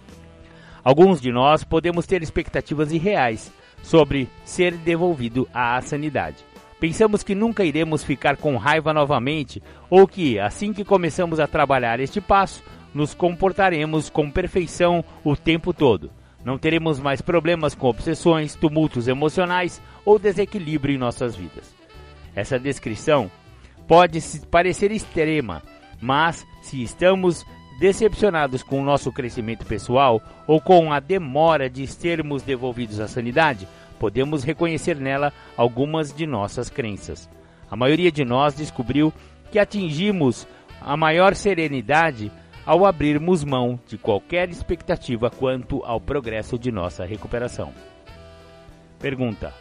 Alguns de nós podemos ter expectativas irreais sobre ser devolvido à sanidade. Pensamos que nunca iremos ficar com raiva novamente ou que, assim que começamos a trabalhar este passo, nos comportaremos com perfeição o tempo todo. Não teremos mais problemas com obsessões, tumultos emocionais ou desequilíbrio em nossas vidas. Essa descrição pode parecer extrema, mas se estamos decepcionados com o nosso crescimento pessoal ou com a demora de sermos devolvidos à sanidade, podemos reconhecer nela algumas de nossas crenças. A maioria de nós descobriu que atingimos a maior serenidade ao abrirmos mão de qualquer expectativa quanto ao progresso de nossa recuperação. Pergunta: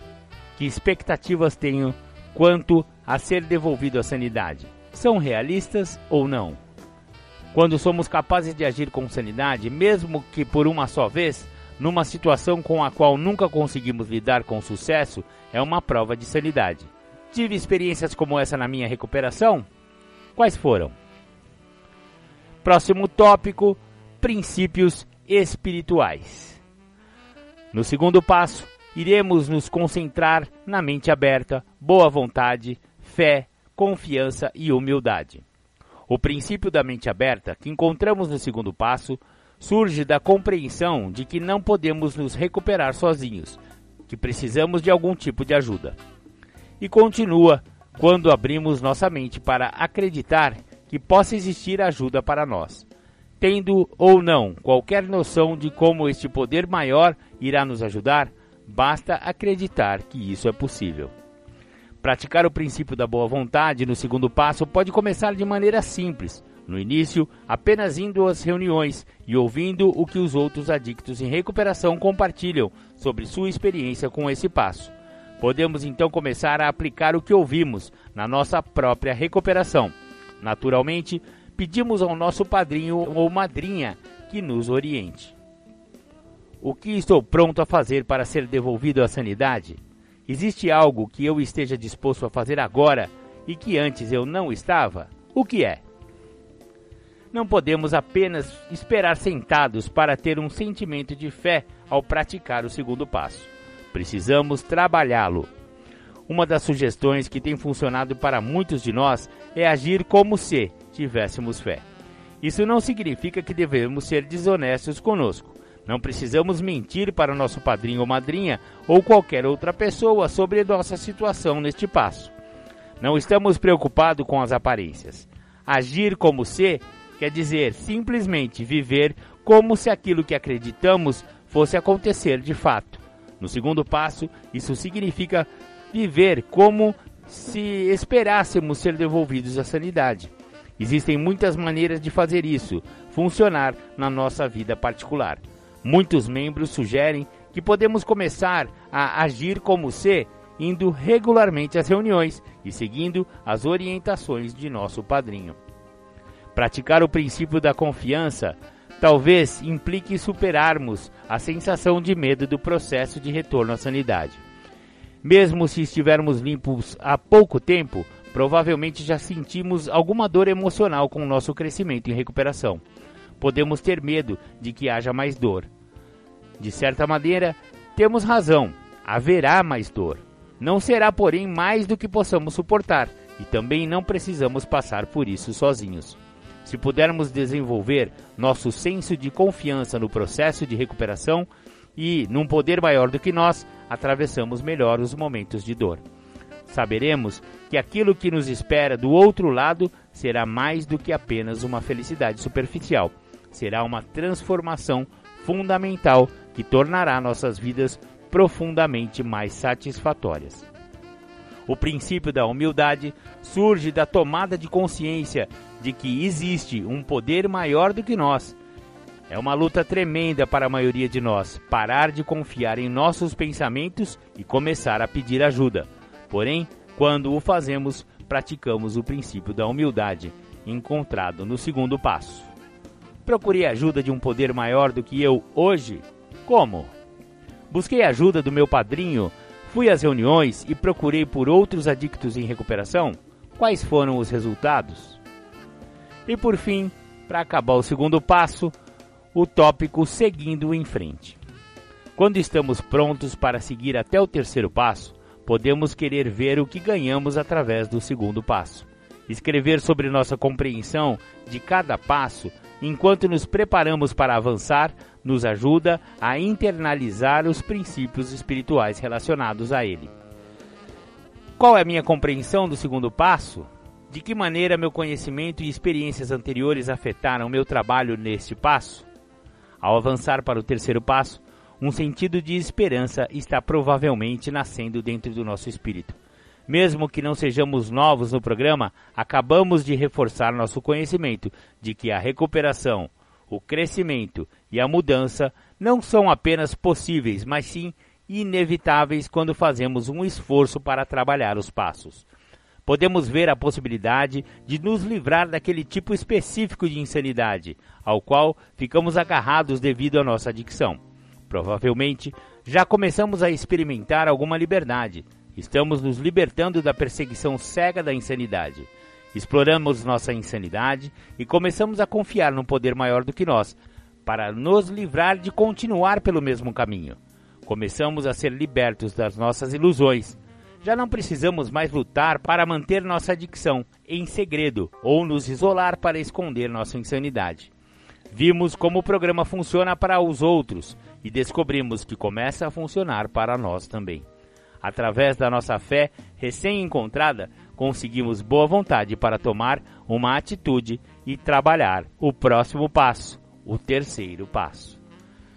Que expectativas tenho quanto a ser devolvido à sanidade? São realistas ou não? Quando somos capazes de agir com sanidade, mesmo que por uma só vez, numa situação com a qual nunca conseguimos lidar com sucesso, é uma prova de sanidade. Tive experiências como essa na minha recuperação? Quais foram? Próximo tópico: princípios espirituais. No segundo passo, iremos nos concentrar na mente aberta, boa vontade, fé, confiança e humildade. O princípio da mente aberta, que encontramos no segundo passo, surge da compreensão de que não podemos nos recuperar sozinhos, que precisamos de algum tipo de ajuda. E continua quando abrimos nossa mente para acreditar que possa existir ajuda para nós. Tendo ou não qualquer noção de como este poder maior irá nos ajudar, basta acreditar que isso é possível. Praticar o princípio da boa vontade no segundo passo pode começar de maneira simples. No início, apenas indo às reuniões e ouvindo o que os outros adictos em recuperação compartilham sobre sua experiência com esse passo. Podemos então começar a aplicar o que ouvimos na nossa própria recuperação Naturalmente, pedimos ao nosso padrinho ou madrinha que nos oriente. O que estou pronto a fazer para ser devolvido à sanidade? Existe algo que eu esteja disposto a fazer agora e que antes eu não estava? O que é? Não podemos apenas esperar sentados para ter um sentimento de fé ao praticar o segundo passo. Precisamos trabalhá-lo. Uma das sugestões que tem funcionado para muitos de nós é agir como se tivéssemos fé. Isso não significa que devemos ser desonestos conosco. Não precisamos mentir para nosso padrinho ou madrinha ou qualquer outra pessoa sobre nossa situação neste passo. Não estamos preocupados com as aparências. Agir como se quer dizer simplesmente viver como se aquilo que acreditamos fosse acontecer de fato. No segundo passo, isso significa viver como se esperássemos ser devolvidos à sanidade. Existem muitas maneiras de fazer isso funcionar na nossa vida particular. Muitos membros sugerem que podemos começar a agir como se indo regularmente às reuniões e seguindo as orientações de nosso padrinho. Praticar o princípio da confiança talvez implique superarmos a sensação de medo do processo de retorno à sanidade. Mesmo se estivermos limpos há pouco tempo, provavelmente já sentimos alguma dor emocional com o nosso crescimento em recuperação. Podemos ter medo de que haja mais dor. De certa maneira, temos razão, haverá mais dor. Não será, porém, mais do que possamos suportar, e também não precisamos passar por isso sozinhos. Se pudermos desenvolver nosso senso de confiança no processo de recuperação e num poder maior do que nós, atravessamos melhor os momentos de dor. Saberemos que aquilo que nos espera do outro lado será mais do que apenas uma felicidade superficial. Será uma transformação fundamental que tornará nossas vidas profundamente mais satisfatórias. O princípio da humildade surge da tomada de consciência de que existe um poder maior do que nós é uma luta tremenda para a maioria de nós parar de confiar em nossos pensamentos e começar a pedir ajuda. Porém, quando o fazemos, praticamos o princípio da humildade, encontrado no segundo passo. Procurei ajuda de um poder maior do que eu hoje? Como? Busquei ajuda do meu padrinho, fui às reuniões e procurei por outros adictos em recuperação? Quais foram os resultados? E por fim, para acabar o segundo passo, o tópico seguindo em frente. Quando estamos prontos para seguir até o terceiro passo, podemos querer ver o que ganhamos através do segundo passo. Escrever sobre nossa compreensão de cada passo enquanto nos preparamos para avançar, nos ajuda a internalizar os princípios espirituais relacionados a ele. Qual é a minha compreensão do segundo passo? De que maneira meu conhecimento e experiências anteriores afetaram meu trabalho neste passo? Ao avançar para o terceiro passo, um sentido de esperança está provavelmente nascendo dentro do nosso espírito. Mesmo que não sejamos novos no programa, acabamos de reforçar nosso conhecimento de que a recuperação, o crescimento e a mudança não são apenas possíveis, mas sim inevitáveis quando fazemos um esforço para trabalhar os passos. Podemos ver a possibilidade de nos livrar daquele tipo específico de insanidade, ao qual ficamos agarrados devido à nossa adicção. Provavelmente já começamos a experimentar alguma liberdade. Estamos nos libertando da perseguição cega da insanidade. Exploramos nossa insanidade e começamos a confiar num poder maior do que nós, para nos livrar de continuar pelo mesmo caminho. Começamos a ser libertos das nossas ilusões. Já não precisamos mais lutar para manter nossa adicção em segredo ou nos isolar para esconder nossa insanidade. Vimos como o programa funciona para os outros e descobrimos que começa a funcionar para nós também. Através da nossa fé recém-encontrada, conseguimos boa vontade para tomar uma atitude e trabalhar o próximo passo, o terceiro passo.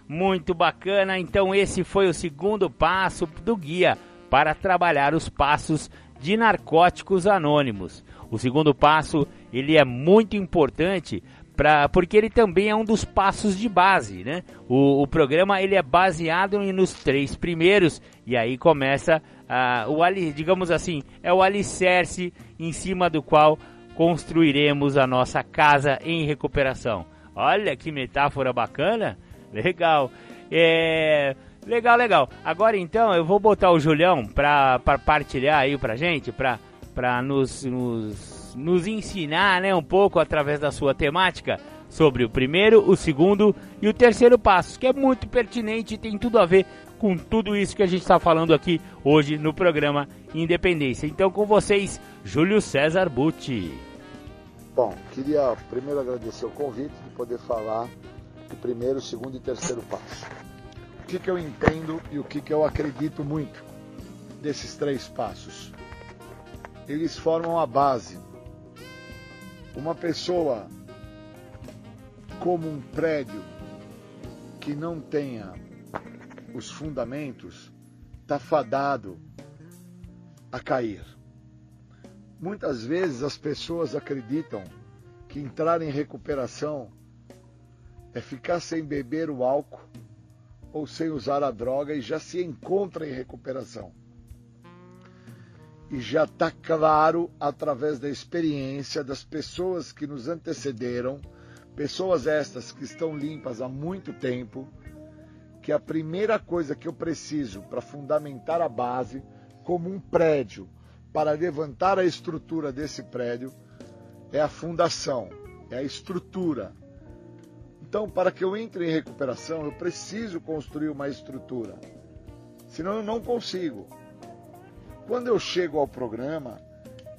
Muito bacana, então esse foi o segundo passo do guia para trabalhar os passos de narcóticos anônimos. O segundo passo, ele é muito importante Pra, porque ele também é um dos passos de base, né? O, o programa ele é baseado nos três primeiros e aí começa uh, o ali, digamos assim, é o alicerce em cima do qual construiremos a nossa casa em recuperação. Olha que metáfora bacana, legal, é legal, legal. Agora então eu vou botar o Julião para partilhar aí pra gente, para para nos, nos nos, ensinar né, um pouco através da sua temática sobre o primeiro, o segundo e o terceiro passo, que é muito pertinente e tem tudo a ver com tudo isso que a gente está falando aqui hoje no programa Independência. Então, com vocês, Júlio César Butti. Bom, queria primeiro agradecer o convite de poder falar do primeiro, segundo e terceiro passo. O que, que eu entendo e o que, que eu acredito muito desses três passos? Eles formam a base uma pessoa como um prédio que não tenha os fundamentos está fadado a cair. Muitas vezes as pessoas acreditam que entrar em recuperação é ficar sem beber o álcool ou sem usar a droga e já se encontra em recuperação e já está claro através da experiência das pessoas que nos antecederam, pessoas estas que estão limpas há muito tempo, que a primeira coisa que eu preciso para fundamentar a base, como um prédio, para levantar a estrutura desse prédio, é a fundação, é a estrutura. Então, para que eu entre em recuperação, eu preciso construir uma estrutura. Senão eu não consigo. Quando eu chego ao programa,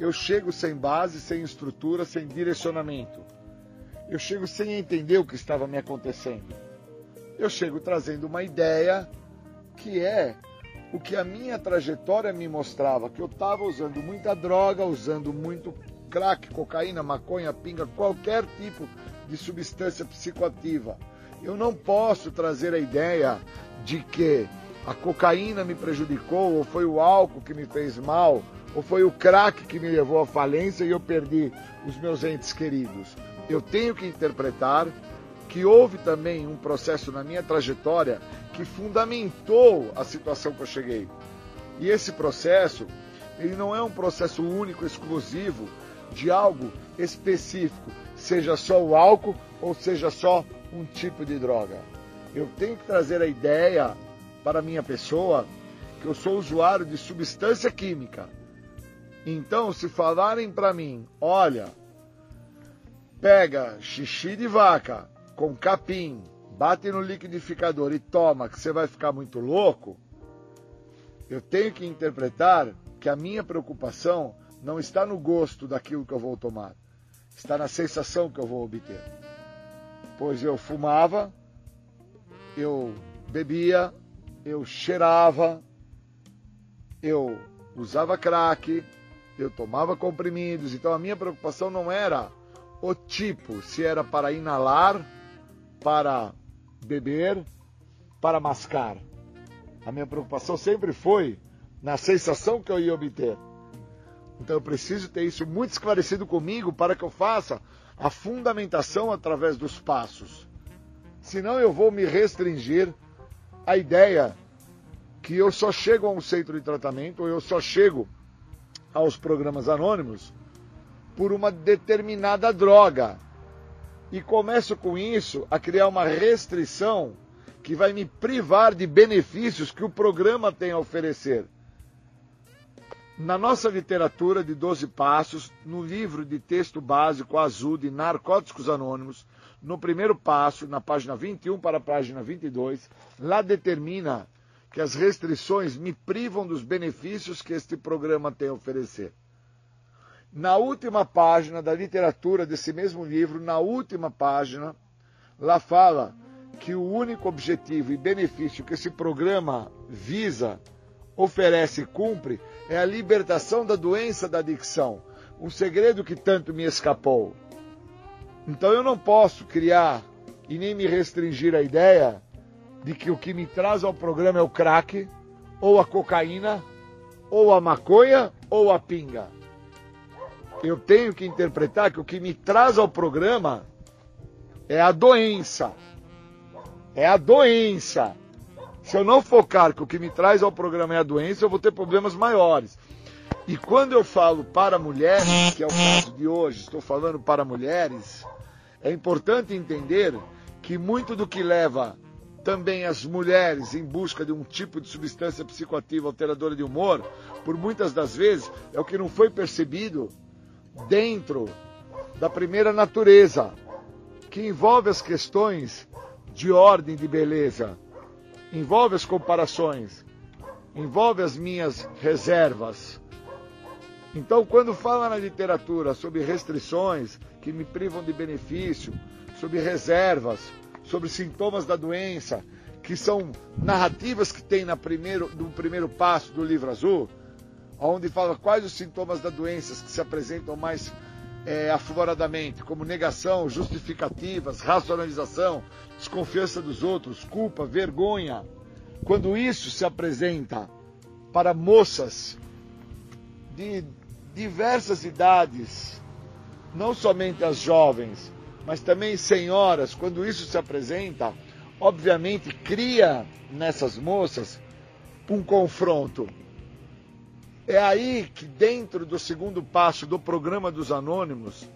eu chego sem base, sem estrutura, sem direcionamento. Eu chego sem entender o que estava me acontecendo. Eu chego trazendo uma ideia que é o que a minha trajetória me mostrava, que eu estava usando muita droga, usando muito crack, cocaína, maconha, pinga, qualquer tipo de substância psicoativa. Eu não posso trazer a ideia de que a cocaína me prejudicou, ou foi o álcool que me fez mal, ou foi o crack que me levou à falência e eu perdi os meus entes queridos. Eu tenho que interpretar que houve também um processo na minha trajetória que fundamentou a situação que eu cheguei. E esse processo, ele não é um processo único, exclusivo de algo específico, seja só o álcool ou seja só um tipo de droga. Eu tenho que trazer a ideia para a minha pessoa que eu sou usuário de substância química. Então, se falarem para mim, olha, pega xixi de vaca com capim, bate no liquidificador e toma, que você vai ficar muito louco, eu tenho que interpretar que a minha preocupação não está no gosto daquilo que eu vou tomar, está na sensação que eu vou obter. pois eu fumava, eu bebia, eu cheirava, eu usava crack, eu tomava comprimidos, então a minha preocupação não era o tipo, se era para inalar, para beber, para mascar. A minha preocupação sempre foi na sensação que eu ia obter. Então eu preciso ter isso muito esclarecido comigo para que eu faça a fundamentação através dos passos. Senão eu vou me restringir à ideia que eu só chego a um centro de tratamento, ou eu só chego aos programas anônimos por uma determinada droga. E começo com isso a criar uma restrição que vai me privar de benefícios que o programa tem a oferecer. Na nossa literatura de 12 passos, no livro de texto básico azul de Narcóticos Anônimos, no primeiro passo, na página 21 para a página 22, lá determina que as restrições me privam dos benefícios que este programa tem a oferecer. Na última página da literatura desse mesmo livro, na última página, lá fala que o único objetivo e benefício que esse programa visa, oferece e cumpre é a libertação da doença da adicção, um segredo que tanto me escapou. Então eu não posso criar e nem me restringir à ideia de que o que me traz ao programa é o crack, ou a cocaína, ou a maconha, ou a pinga eu tenho que interpretar que o que me traz ao programa é a doença. É a doença. Se eu não focar que o que me traz ao programa é a doença, eu vou ter problemas maiores. E quando eu falo para mulheres, que é o caso de hoje, estou falando para mulheres, é importante entender que muito do que leva também as mulheres em busca de um tipo de substância psicoativa alteradora de humor, por muitas das vezes, é o que não foi percebido dentro da primeira natureza, que envolve as questões de ordem de beleza, envolve as comparações, envolve as minhas reservas. Então, quando fala na literatura sobre restrições que me privam de benefício, sobre reservas, sobre sintomas da doença, que são narrativas que tem na primeiro, no primeiro passo do livro azul, onde fala quais os sintomas da doença que se apresentam mais é, afloradamente, como negação, justificativas, racionalização, desconfiança dos outros, culpa, vergonha. Quando isso se apresenta para moças de diversas idades, não somente as jovens, mas também senhoras, quando isso se apresenta, obviamente cria nessas moças um confronto é aí que, dentro do segundo passo do programa dos Anônimos,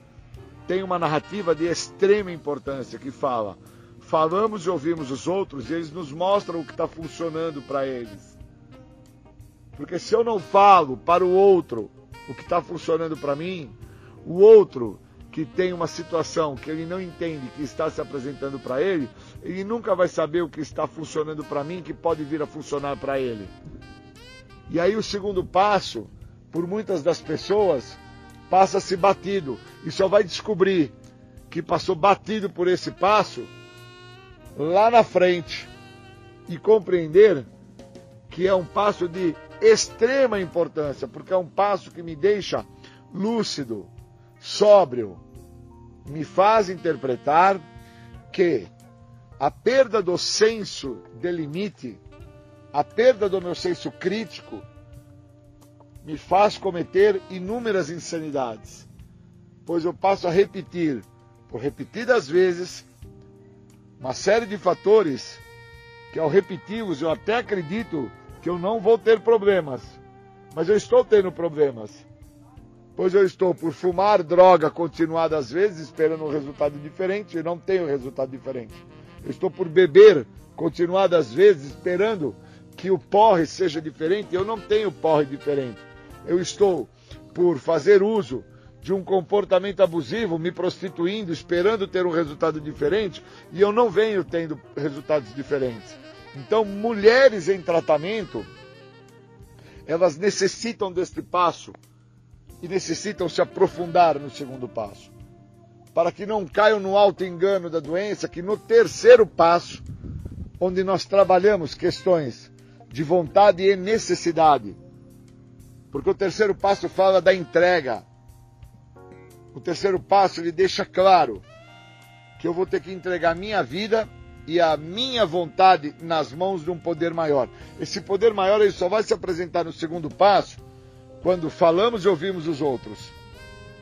tem uma narrativa de extrema importância que fala: falamos e ouvimos os outros e eles nos mostram o que está funcionando para eles. Porque se eu não falo para o outro o que está funcionando para mim, o outro que tem uma situação que ele não entende que está se apresentando para ele, ele nunca vai saber o que está funcionando para mim que pode vir a funcionar para ele. E aí o segundo passo, por muitas das pessoas, passa-se batido. E só vai descobrir que passou batido por esse passo lá na frente. E compreender que é um passo de extrema importância, porque é um passo que me deixa lúcido, sóbrio, me faz interpretar que a perda do senso de limite a perda do meu senso crítico me faz cometer inúmeras insanidades, pois eu passo a repetir, por repetidas vezes, uma série de fatores que ao repeti-los eu até acredito que eu não vou ter problemas, mas eu estou tendo problemas. Pois eu estou por fumar droga continuadas vezes, esperando um resultado diferente, e não tenho resultado diferente. Eu estou por beber continuadas vezes, esperando que o porre seja diferente, eu não tenho porre diferente. Eu estou por fazer uso de um comportamento abusivo, me prostituindo, esperando ter um resultado diferente, e eu não venho tendo resultados diferentes. Então, mulheres em tratamento, elas necessitam deste passo e necessitam se aprofundar no segundo passo, para que não caiam no alto engano da doença, que no terceiro passo, onde nós trabalhamos questões de vontade e necessidade, porque o terceiro passo fala da entrega. O terceiro passo ele deixa claro que eu vou ter que entregar minha vida e a minha vontade nas mãos de um poder maior. Esse poder maior ele só vai se apresentar no segundo passo quando falamos e ouvimos os outros.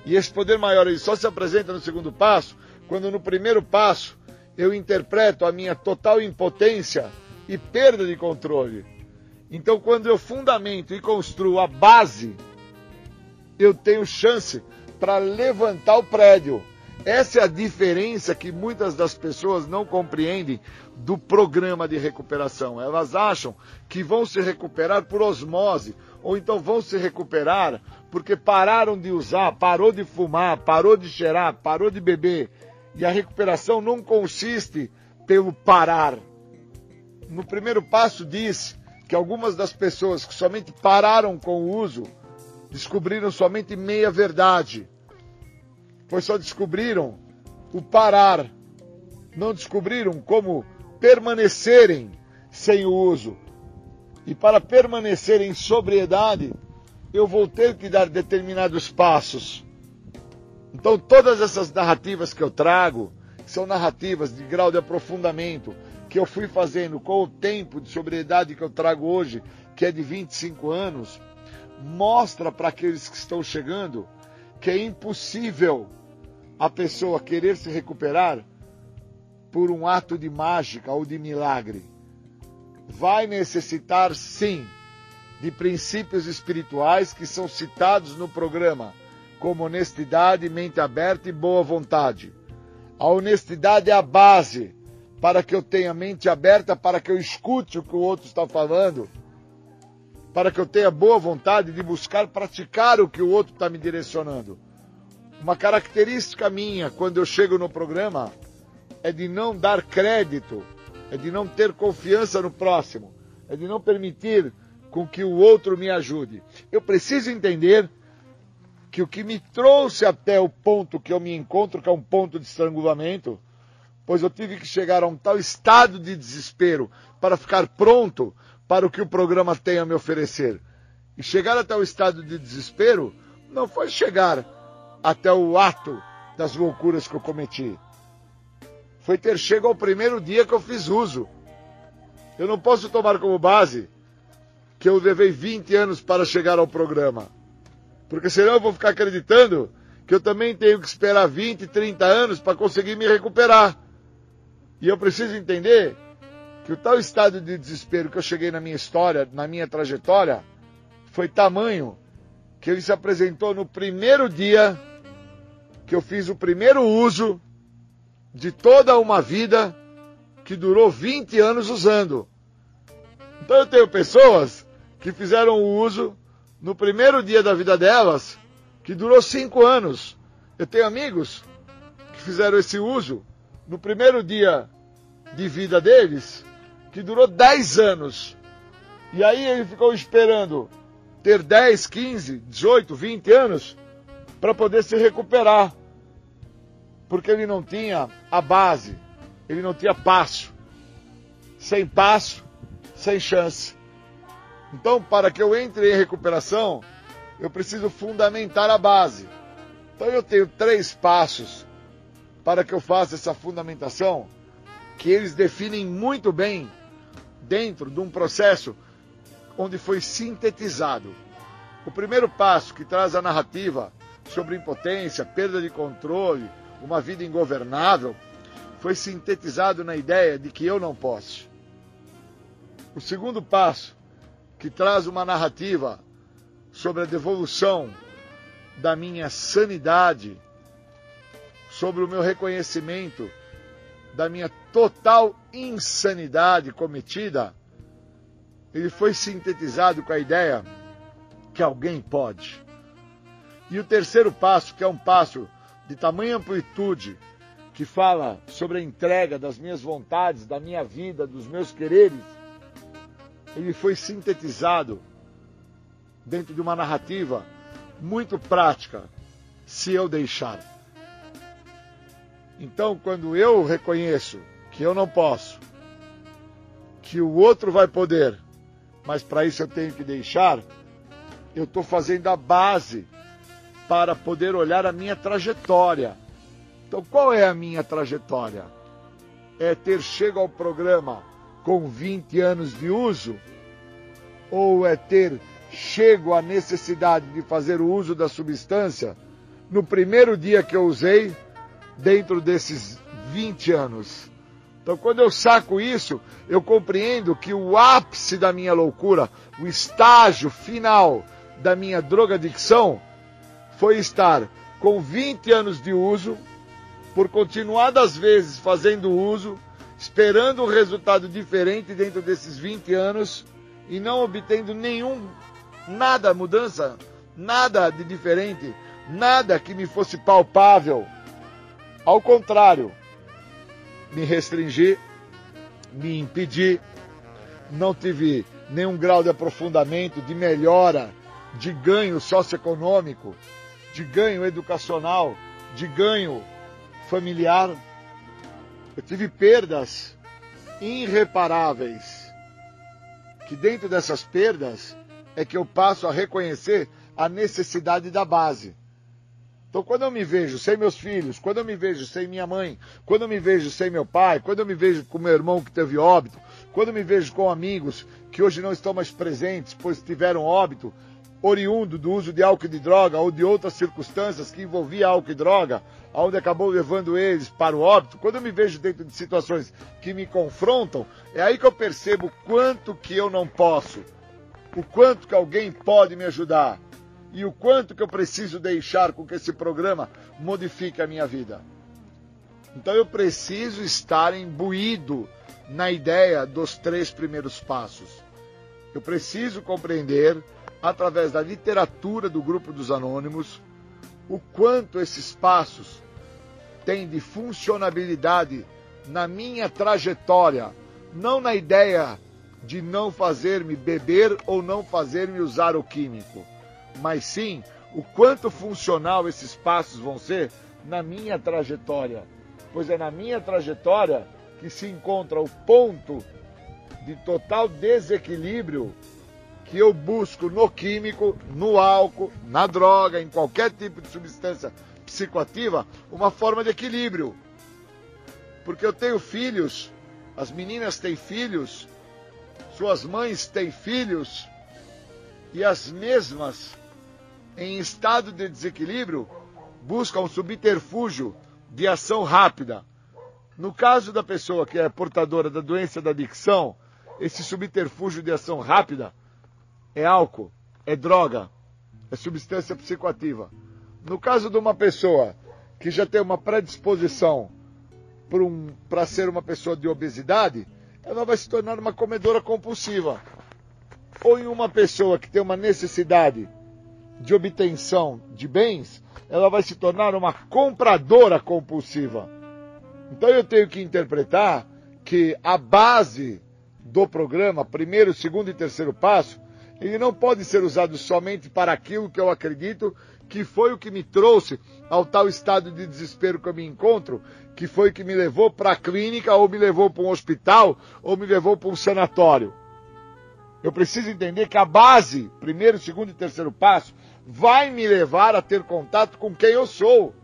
E esse poder maior ele só se apresenta no segundo passo quando no primeiro passo eu interpreto a minha total impotência e perda de controle. Então, quando eu fundamento e construo a base, eu tenho chance para levantar o prédio. Essa é a diferença que muitas das pessoas não compreendem do programa de recuperação. Elas acham que vão se recuperar por osmose, ou então vão se recuperar porque pararam de usar, parou de fumar, parou de cheirar, parou de beber. E a recuperação não consiste pelo parar. No primeiro passo diz que algumas das pessoas que somente pararam com o uso descobriram somente meia verdade, pois só descobriram o parar, não descobriram como permanecerem sem o uso. E para permanecer em sobriedade, eu vou ter que dar determinados passos. Então, todas essas narrativas que eu trago são narrativas de grau de aprofundamento que eu fui fazendo com o tempo de sobriedade que eu trago hoje, que é de 25 anos, mostra para aqueles que estão chegando que é impossível a pessoa querer se recuperar por um ato de mágica ou de milagre. Vai necessitar, sim, de princípios espirituais que são citados no programa, como honestidade, mente aberta e boa vontade. A honestidade é a base para que eu tenha mente aberta, para que eu escute o que o outro está falando, para que eu tenha boa vontade de buscar praticar o que o outro está me direcionando. Uma característica minha quando eu chego no programa é de não dar crédito, é de não ter confiança no próximo, é de não permitir com que o outro me ajude. Eu preciso entender que o que me trouxe até o ponto que eu me encontro, que é um ponto de estrangulamento, pois eu tive que chegar a um tal estado de desespero para ficar pronto para o que o programa tem a me oferecer. E chegar até o estado de desespero não foi chegar até o ato das loucuras que eu cometi. Foi ter chego ao primeiro dia que eu fiz uso. Eu não posso tomar como base que eu levei 20 anos para chegar ao programa. Porque senão eu vou ficar acreditando que eu também tenho que esperar 20, 30 anos para conseguir me recuperar. E eu preciso entender que o tal estado de desespero que eu cheguei na minha história, na minha trajetória, foi tamanho que ele se apresentou no primeiro dia que eu fiz o primeiro uso de toda uma vida que durou 20 anos usando. Então eu tenho pessoas que fizeram o uso no primeiro dia da vida delas, que durou 5 anos. Eu tenho amigos que fizeram esse uso no primeiro dia de vida deles, que durou 10 anos. E aí ele ficou esperando ter 10, 15, 18, 20 anos para poder se recuperar. Porque ele não tinha a base, ele não tinha passo. Sem passo, sem chance. Então, para que eu entre em recuperação, eu preciso fundamentar a base. Então, eu tenho três passos para que eu faça essa fundamentação, que eles definem muito bem dentro de um processo onde foi sintetizado. O primeiro passo, que traz a narrativa sobre impotência, perda de controle, uma vida ingovernável, foi sintetizado na ideia de que eu não posso. O segundo passo, que traz uma narrativa sobre a devolução da minha sanidade, sobre o meu reconhecimento da minha total insanidade cometida, ele foi sintetizado com a ideia que alguém pode. E o terceiro passo, que é um passo de tamanha amplitude, que fala sobre a entrega das minhas vontades, da minha vida, dos meus quereres, ele foi sintetizado dentro de uma narrativa muito prática, se eu deixar. Então, quando eu reconheço que eu não posso, que o outro vai poder, mas para isso eu tenho que deixar, eu estou fazendo a base para poder olhar a minha trajetória. Então, qual é a minha trajetória? É ter chego ao programa com 20 anos de uso? Ou é ter chego à necessidade de fazer o uso da substância no primeiro dia que eu usei, dentro desses 20 anos? Então, quando eu saco isso, eu compreendo que o ápice da minha loucura, o estágio final da minha drogadicção, foi estar com 20 anos de uso, por continuadas vezes fazendo uso, esperando um resultado diferente dentro desses 20 anos e não obtendo nenhum, nada mudança, nada de diferente, nada que me fosse palpável. Ao contrário, me restringir, me impedir, não tive nenhum grau de aprofundamento, de melhora, de ganho socioeconômico, de ganho educacional, de ganho familiar. Eu tive perdas irreparáveis. Que dentro dessas perdas é que eu passo a reconhecer a necessidade da base. Então, quando eu me vejo sem meus filhos, quando eu me vejo sem minha mãe, quando eu me vejo sem meu pai, quando eu me vejo com meu irmão que teve óbito, quando eu me vejo com amigos que hoje não estão mais presentes, pois tiveram óbito, oriundo do uso de álcool e de droga ou de outras circunstâncias que envolvia álcool e droga, onde acabou levando eles para o óbito, quando eu me vejo dentro de situações que me confrontam, é aí que eu percebo quanto que eu não posso, o quanto que alguém pode me ajudar e o quanto que eu preciso deixar com que esse programa modifique a minha vida. Então eu preciso estar imbuído na ideia dos três primeiros passos. Eu preciso compreender através da literatura do grupo dos anônimos, o quanto esses passos têm de funcionabilidade na minha trajetória, não na ideia de não fazer-me beber ou não fazer-me usar o químico, mas sim o quanto funcional esses passos vão ser na minha trajetória, pois é na minha trajetória que se encontra o ponto de total desequilíbrio que eu busco no químico, no álcool, na droga, em qualquer tipo de substância psicoativa, uma forma de equilíbrio. Porque eu tenho filhos, as meninas têm filhos, suas mães têm filhos, e as mesmas, em estado de desequilíbrio, buscam um subterfúgio de ação rápida. No caso da pessoa que é portadora da doença da adicção, esse subterfúgio de ação rápida é álcool, é droga, é substância psicoativa. No caso de uma pessoa que já tem uma predisposição para um, ser uma pessoa de obesidade, ela vai se tornar uma comedora compulsiva. Ou em uma pessoa que tem uma necessidade de obtenção de bens, ela vai se tornar uma compradora compulsiva. Então eu tenho que interpretar que a base do programa, primeiro, segundo e terceiro passo, ele não pode ser usado somente para aquilo que eu acredito que foi o que me trouxe ao tal estado de desespero que eu me encontro, que foi o que me levou para a clínica, ou me levou para um hospital, ou me levou para um sanatório. Eu preciso entender que a base, primeiro, segundo e terceiro passo, vai me levar a ter contato com quem eu sou.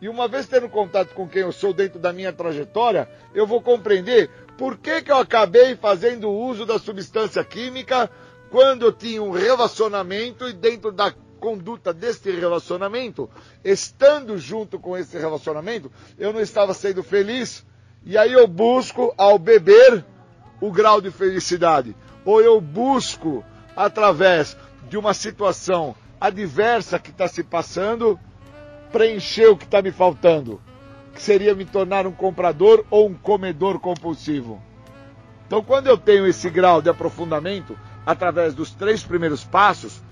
E uma vez tendo contato com quem eu sou dentro da minha trajetória, eu vou compreender por que, que eu acabei fazendo uso da substância química quando eu tinha um relacionamento e dentro da conduta deste relacionamento, estando junto com esse relacionamento, eu não estava sendo feliz. E aí eu busco, ao beber, o grau de felicidade. Ou eu busco, através de uma situação adversa que está se passando, preencher o que está me faltando. Que seria me tornar um comprador ou um comedor compulsivo. Então, quando eu tenho esse grau de aprofundamento, através dos três primeiros passos,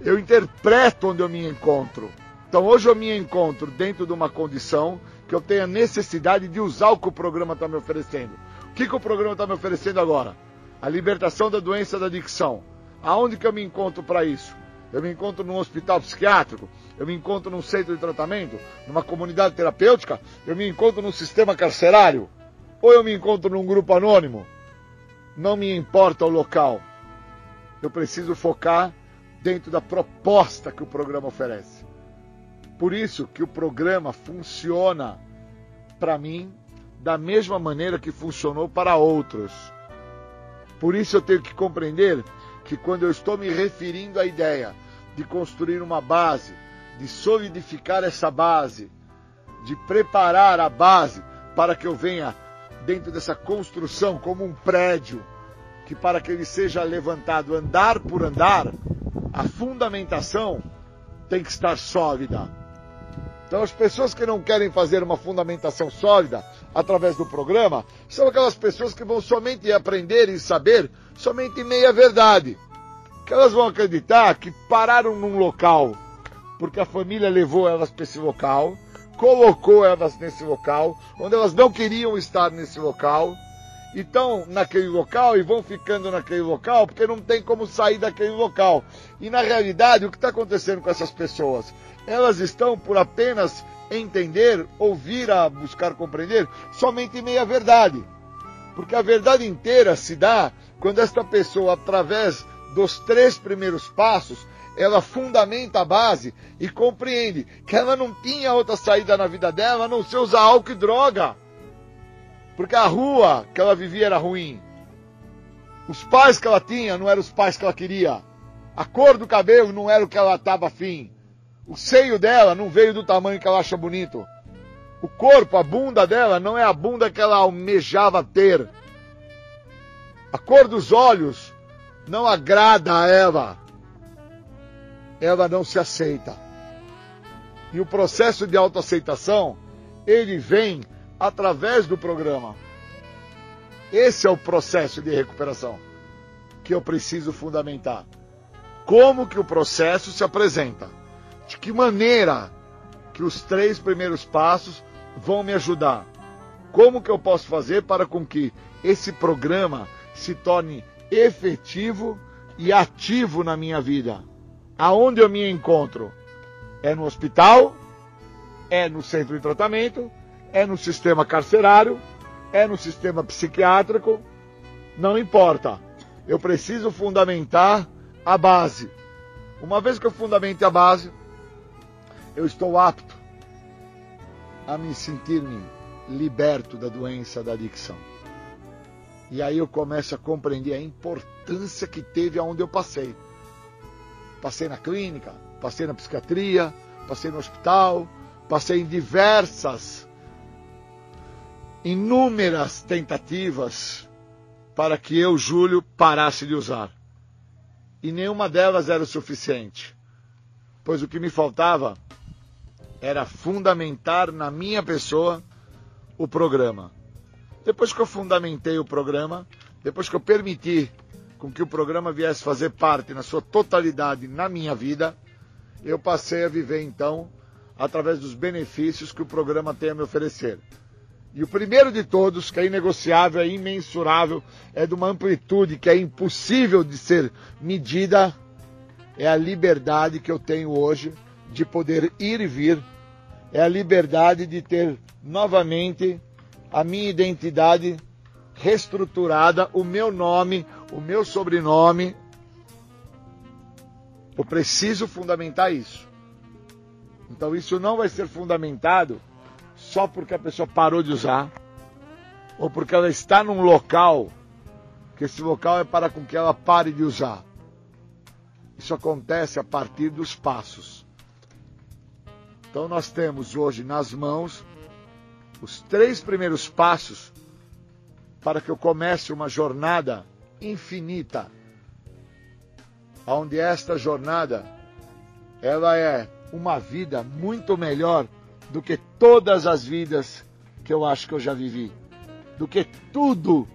eu interpreto onde eu me encontro. Então hoje eu me encontro dentro de uma condição que eu tenho a necessidade de usar o que o programa está me oferecendo. O que, que o programa está me oferecendo agora? A libertação da doença da adicção. Aonde que eu me encontro para isso? Eu me encontro num hospital psiquiátrico? Eu me encontro num centro de tratamento, numa comunidade terapêutica, eu me encontro num sistema carcerário, ou eu me encontro num grupo anônimo. Não me importa o local. Eu preciso focar dentro da proposta que o programa oferece. Por isso que o programa funciona para mim da mesma maneira que funcionou para outros. Por isso eu tenho que compreender que quando eu estou me referindo à ideia de construir uma base, de solidificar essa base, de preparar a base para que eu venha dentro dessa construção como um prédio, que para que ele seja levantado andar por andar, a fundamentação tem que estar sólida. Então, as pessoas que não querem fazer uma fundamentação sólida através do programa são aquelas pessoas que vão somente aprender e saber somente meia verdade. Que elas vão acreditar que pararam num local porque a família levou elas para esse local, colocou elas nesse local, onde elas não queriam estar nesse local, estão naquele local e vão ficando naquele local porque não tem como sair daquele local. E na realidade, o que está acontecendo com essas pessoas? elas estão por apenas entender, ouvir a buscar compreender somente meia verdade. Porque a verdade inteira se dá quando esta pessoa, através dos três primeiros passos, ela fundamenta a base e compreende que ela não tinha outra saída na vida dela a não ser usar álcool e droga. Porque a rua que ela vivia era ruim. Os pais que ela tinha não eram os pais que ela queria. A cor do cabelo não era o que ela estava afim. O seio dela não veio do tamanho que ela acha bonito. O corpo, a bunda dela, não é a bunda que ela almejava ter. A cor dos olhos não agrada a Eva. Eva não se aceita. E o processo de autoaceitação, ele vem através do programa. Esse é o processo de recuperação que eu preciso fundamentar. Como que o processo se apresenta? de que maneira que os três primeiros passos vão me ajudar. Como que eu posso fazer para com que esse programa se torne efetivo e ativo na minha vida? Aonde eu me encontro? É no hospital? É no centro de tratamento? É no sistema carcerário? É no sistema psiquiátrico? Não importa. Eu preciso fundamentar a base. Uma vez que eu fundamente a base, eu estou apto a me sentir-me liberto da doença da adicção. E aí eu começo a compreender a importância que teve aonde eu passei. Passei na clínica, passei na psiquiatria, passei no hospital, passei em diversas, inúmeras tentativas para que eu, Júlio, parasse de usar. E nenhuma delas era o suficiente, pois o que me faltava era fundamentar na minha pessoa o programa. Depois que eu fundamentei o programa, depois que eu permiti com que o programa viesse fazer parte na sua totalidade na minha vida, eu passei a viver então através dos benefícios que o programa tem a me oferecer. E o primeiro de todos, que é inegociável, é imensurável, é de uma amplitude que é impossível de ser medida, é a liberdade que eu tenho hoje de poder ir e vir, é a liberdade de ter novamente a minha identidade reestruturada, o meu nome, o meu sobrenome. Eu preciso fundamentar isso. Então isso não vai ser fundamentado só porque a pessoa parou de usar ou porque ela está num local que esse local é para com que ela pare de usar. Isso acontece a partir dos passos. Então nós temos hoje nas mãos os três primeiros passos para que eu comece uma jornada infinita, onde esta jornada ela é uma vida muito melhor do que todas as vidas que eu acho que eu já vivi, do que tudo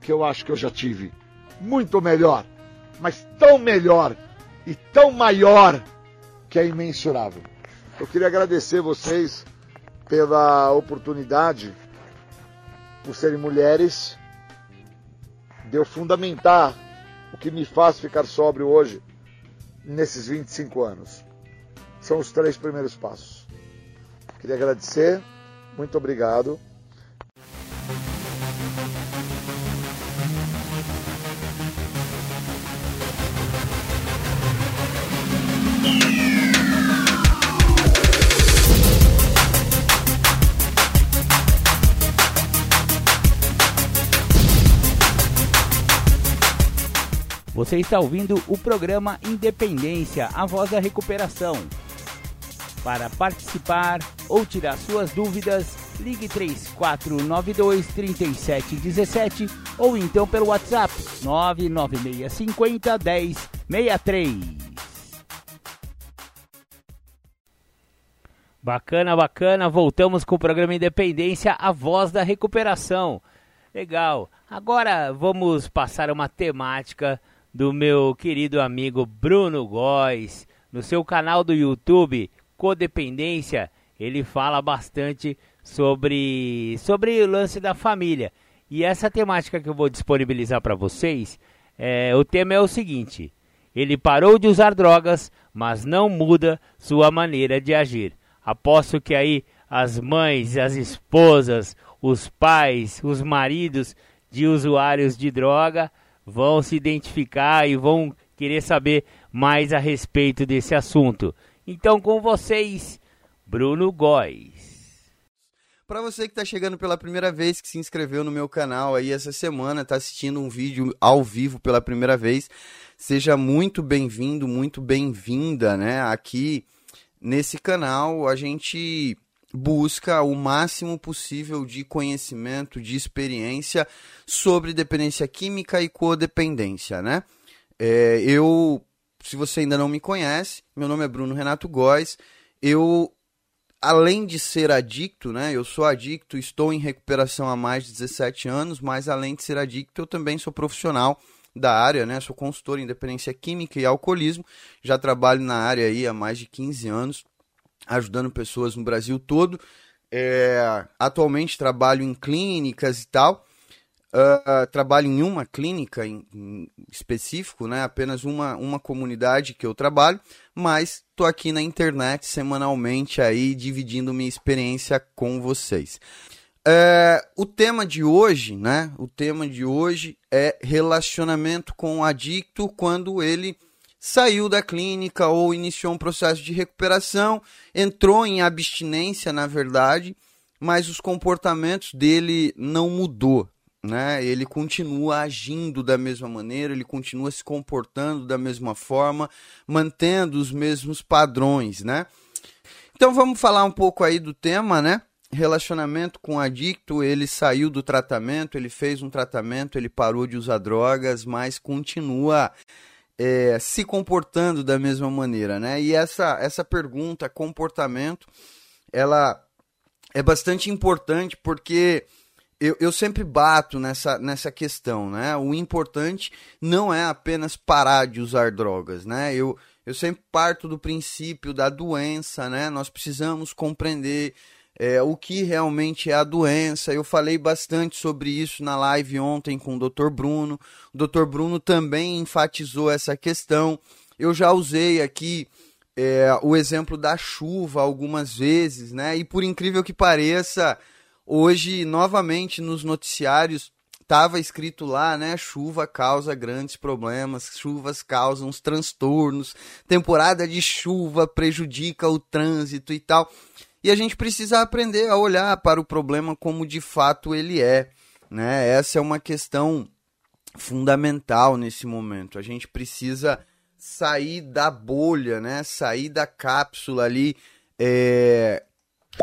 que eu acho que eu já tive. Muito melhor, mas tão melhor e tão maior que é imensurável. Eu queria agradecer vocês pela oportunidade, por serem mulheres, de eu fundamentar o que me faz ficar sóbrio hoje, nesses 25 anos. São os três primeiros passos. Queria agradecer, muito obrigado. Você está ouvindo o programa Independência, a voz da recuperação. Para participar ou tirar suas dúvidas, ligue 3492 3717 ou então pelo WhatsApp 99650 1063. Bacana, bacana. Voltamos com o programa Independência, a voz da recuperação. Legal. Agora vamos passar uma temática do meu querido amigo Bruno Góes. No seu canal do YouTube, Codependência, ele fala bastante sobre, sobre o lance da família. E essa temática que eu vou disponibilizar para vocês, é, o tema é o seguinte: ele parou de usar drogas, mas não muda sua maneira de agir. Aposto que aí as mães, as esposas, os pais, os maridos de usuários de droga vão se identificar e vão querer saber mais a respeito desse assunto. Então, com vocês, Bruno Góes. Para você que está chegando pela primeira vez, que se inscreveu no meu canal aí essa semana, está assistindo um vídeo ao vivo pela primeira vez, seja muito bem-vindo, muito bem-vinda, né? Aqui nesse canal a gente busca o máximo possível de conhecimento, de experiência sobre dependência química e codependência, né? É, eu, se você ainda não me conhece, meu nome é Bruno Renato Góes. Eu, além de ser adicto, né? Eu sou adicto, estou em recuperação há mais de 17 anos, mas além de ser adicto, eu também sou profissional da área, né? Sou consultor em dependência química e alcoolismo. Já trabalho na área aí há mais de 15 anos ajudando pessoas no Brasil todo. É, atualmente trabalho em clínicas e tal. Uh, trabalho em uma clínica em, em, específico, né? apenas uma, uma comunidade que eu trabalho, mas estou aqui na internet semanalmente aí dividindo minha experiência com vocês. É, o tema de hoje, né? O tema de hoje é relacionamento com o adicto quando ele saiu da clínica ou iniciou um processo de recuperação, entrou em abstinência, na verdade, mas os comportamentos dele não mudou, né? Ele continua agindo da mesma maneira, ele continua se comportando da mesma forma, mantendo os mesmos padrões, né? Então vamos falar um pouco aí do tema, né? Relacionamento com adicto, ele saiu do tratamento, ele fez um tratamento, ele parou de usar drogas, mas continua é, se comportando da mesma maneira, né? E essa, essa pergunta, comportamento, ela é bastante importante porque eu, eu sempre bato nessa, nessa questão, né? O importante não é apenas parar de usar drogas, né? Eu, eu sempre parto do princípio da doença, né? Nós precisamos compreender é, o que realmente é a doença. Eu falei bastante sobre isso na live ontem com o Dr. Bruno. O Dr. Bruno também enfatizou essa questão. Eu já usei aqui é, o exemplo da chuva algumas vezes, né? E por incrível que pareça, hoje novamente nos noticiários estava escrito lá, né? Chuva causa grandes problemas, chuvas causam os transtornos, temporada de chuva prejudica o trânsito e tal. E a gente precisa aprender a olhar para o problema como de fato ele é. Né? Essa é uma questão fundamental nesse momento. A gente precisa sair da bolha, né? sair da cápsula ali é,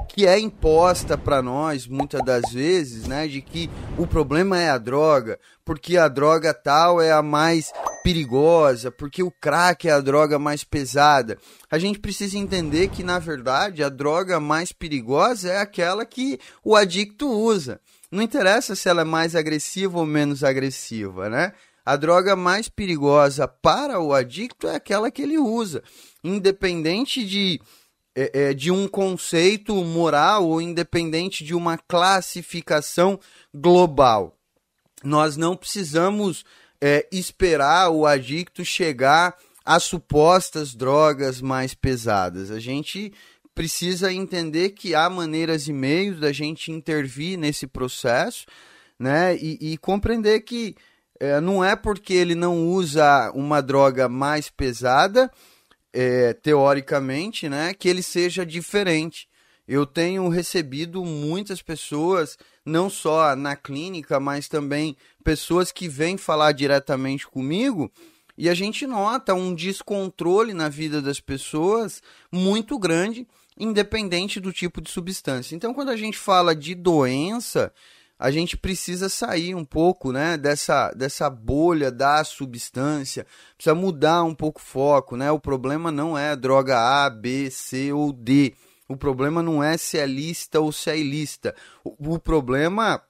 que é imposta para nós muitas das vezes, né, de que o problema é a droga, porque a droga tal é a mais perigosa, porque o crack é a droga mais pesada. A gente precisa entender que na verdade a droga mais perigosa é aquela que o adicto usa. Não interessa se ela é mais agressiva ou menos agressiva, né? A droga mais perigosa para o adicto é aquela que ele usa, independente de é, é, de um conceito moral ou independente de uma classificação global. Nós não precisamos é, esperar o adicto chegar as supostas drogas mais pesadas. A gente precisa entender que há maneiras e meios da gente intervir nesse processo, né? E, e compreender que é, não é porque ele não usa uma droga mais pesada, é, teoricamente, né, que ele seja diferente. Eu tenho recebido muitas pessoas, não só na clínica, mas também pessoas que vêm falar diretamente comigo, e a gente nota um descontrole na vida das pessoas muito grande, independente do tipo de substância. Então, quando a gente fala de doença, a gente precisa sair um pouco né, dessa, dessa bolha da substância, precisa mudar um pouco o foco. Né? O problema não é droga A, B, C ou D. O problema não é se é lista ou se é ilista. O, o problema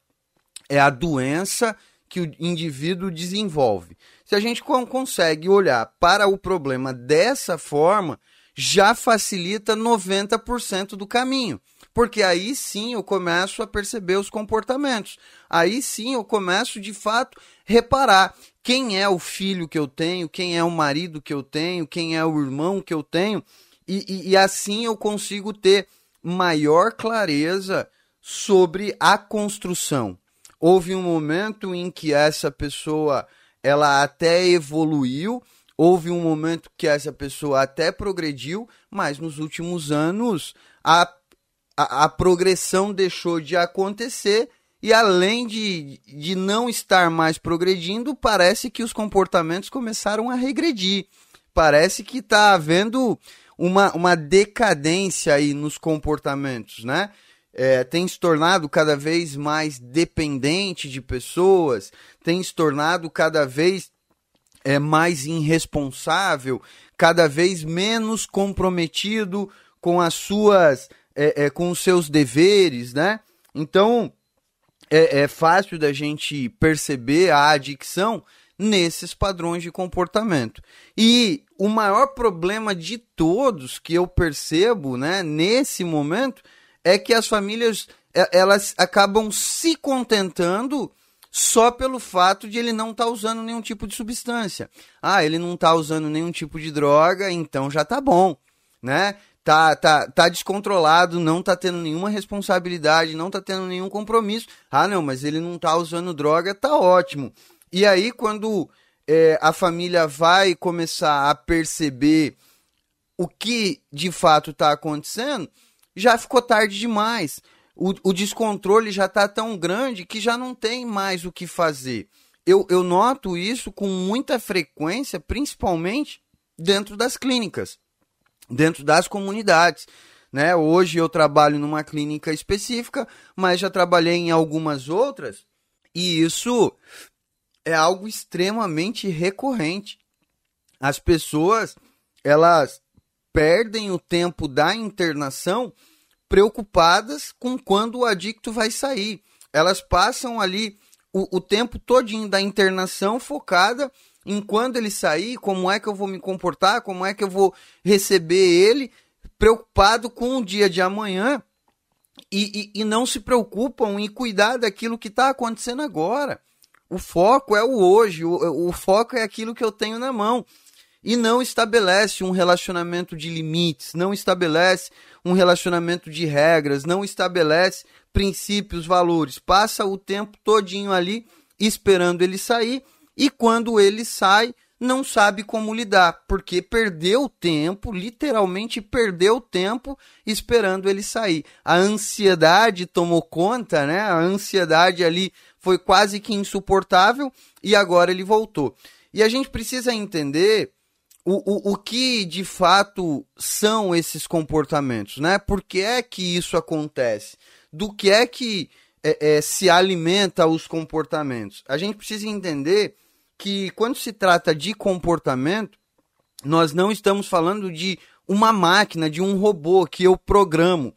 é a doença que o indivíduo desenvolve. Se a gente consegue olhar para o problema dessa forma, já facilita 90% do caminho porque aí sim eu começo a perceber os comportamentos. Aí sim eu começo de fato reparar quem é o filho que eu tenho, quem é o marido que eu tenho, quem é o irmão que eu tenho, e, e, e assim eu consigo ter maior clareza sobre a construção. Houve um momento em que essa pessoa ela até evoluiu, houve um momento que essa pessoa até progrediu, mas nos últimos anos a a, a progressão deixou de acontecer e além de, de não estar mais progredindo, parece que os comportamentos começaram a regredir. Parece que está havendo uma, uma decadência aí nos comportamentos, né? É, tem se tornado cada vez mais dependente de pessoas, tem se tornado cada vez é, mais irresponsável, cada vez menos comprometido com as suas é, é, com os seus deveres, né? Então é, é fácil da gente perceber a adicção nesses padrões de comportamento. E o maior problema de todos que eu percebo, né, nesse momento, é que as famílias é, elas acabam se contentando só pelo fato de ele não estar tá usando nenhum tipo de substância. Ah, ele não está usando nenhum tipo de droga, então já tá bom, né? Tá, tá, tá descontrolado, não tá tendo nenhuma responsabilidade, não tá tendo nenhum compromisso. Ah, não, mas ele não tá usando droga, tá ótimo. E aí, quando é, a família vai começar a perceber o que de fato está acontecendo, já ficou tarde demais. O, o descontrole já está tão grande que já não tem mais o que fazer. Eu, eu noto isso com muita frequência, principalmente dentro das clínicas dentro das comunidades. Né? Hoje eu trabalho numa clínica específica, mas já trabalhei em algumas outras, e isso é algo extremamente recorrente. As pessoas, elas perdem o tempo da internação preocupadas com quando o adicto vai sair. Elas passam ali o, o tempo todinho da internação focada em quando ele sair, como é que eu vou me comportar, como é que eu vou receber ele, preocupado com o dia de amanhã e, e, e não se preocupam em cuidar daquilo que está acontecendo agora. O foco é o hoje, o, o foco é aquilo que eu tenho na mão. E não estabelece um relacionamento de limites, não estabelece um relacionamento de regras, não estabelece princípios, valores. Passa o tempo todinho ali esperando ele sair e quando ele sai, não sabe como lidar, porque perdeu tempo, literalmente perdeu tempo esperando ele sair. A ansiedade tomou conta, né? A ansiedade ali foi quase que insuportável e agora ele voltou. E a gente precisa entender o, o, o que de fato são esses comportamentos, né? Por que é que isso acontece? Do que é que é, é, se alimenta os comportamentos? A gente precisa entender que quando se trata de comportamento, nós não estamos falando de uma máquina, de um robô que eu programo.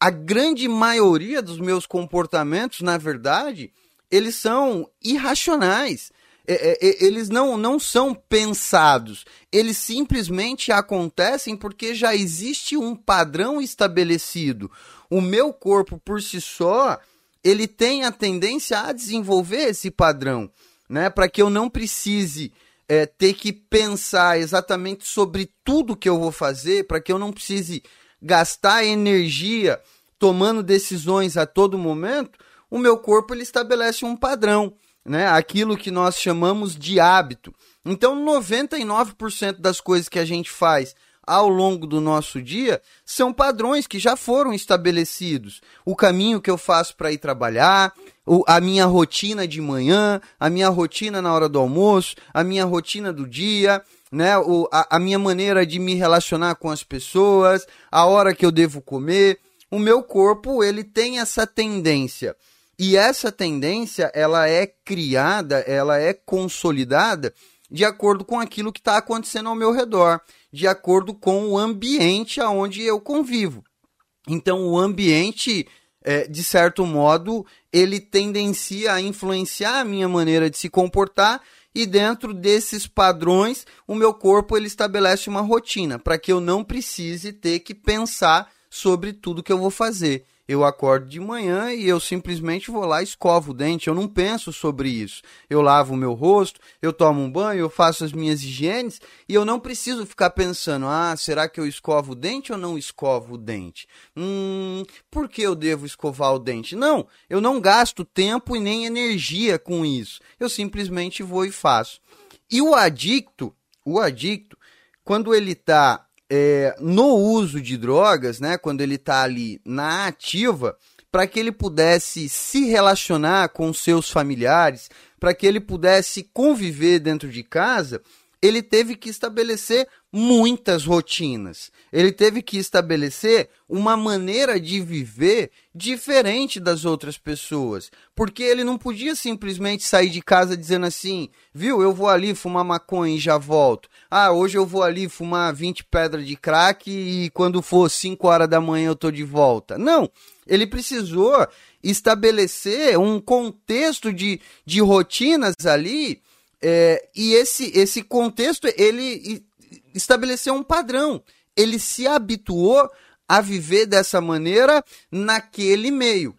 A grande maioria dos meus comportamentos, na verdade, eles são irracionais. É, é, é, eles não, não são pensados, eles simplesmente acontecem porque já existe um padrão estabelecido. O meu corpo, por si só, ele tem a tendência a desenvolver esse padrão né? Para que eu não precise é, ter que pensar exatamente sobre tudo que eu vou fazer para que eu não precise gastar energia tomando decisões a todo momento, o meu corpo ele estabelece um padrão, né? Aquilo que nós chamamos de hábito. Então, 99% das coisas que a gente faz ao longo do nosso dia são padrões que já foram estabelecidos. O caminho que eu faço para ir trabalhar, a minha rotina de manhã, a minha rotina na hora do almoço, a minha rotina do dia, né? O, a, a minha maneira de me relacionar com as pessoas, a hora que eu devo comer. O meu corpo, ele tem essa tendência. E essa tendência, ela é criada, ela é consolidada de acordo com aquilo que está acontecendo ao meu redor, de acordo com o ambiente aonde eu convivo. Então, o ambiente, é, de certo modo, ele tendencia a influenciar a minha maneira de se comportar e dentro desses padrões, o meu corpo ele estabelece uma rotina para que eu não precise ter que pensar sobre tudo que eu vou fazer. Eu acordo de manhã e eu simplesmente vou lá e escovo o dente. Eu não penso sobre isso. Eu lavo o meu rosto, eu tomo um banho, eu faço as minhas higienes e eu não preciso ficar pensando: ah, será que eu escovo o dente ou não escovo o dente? Hum, por que eu devo escovar o dente? Não, eu não gasto tempo e nem energia com isso. Eu simplesmente vou e faço. E o adicto, o adicto, quando ele está é, no uso de drogas, né, quando ele está ali na ativa, para que ele pudesse se relacionar com seus familiares, para que ele pudesse conviver dentro de casa, ele teve que estabelecer muitas rotinas. Ele teve que estabelecer uma maneira de viver diferente das outras pessoas, porque ele não podia simplesmente sair de casa dizendo assim: "Viu, eu vou ali fumar maconha e já volto. Ah, hoje eu vou ali fumar 20 pedras de crack e quando for 5 horas da manhã eu tô de volta". Não, ele precisou estabelecer um contexto de, de rotinas ali é, e esse, esse contexto, ele estabeleceu um padrão. Ele se habituou a viver dessa maneira naquele meio.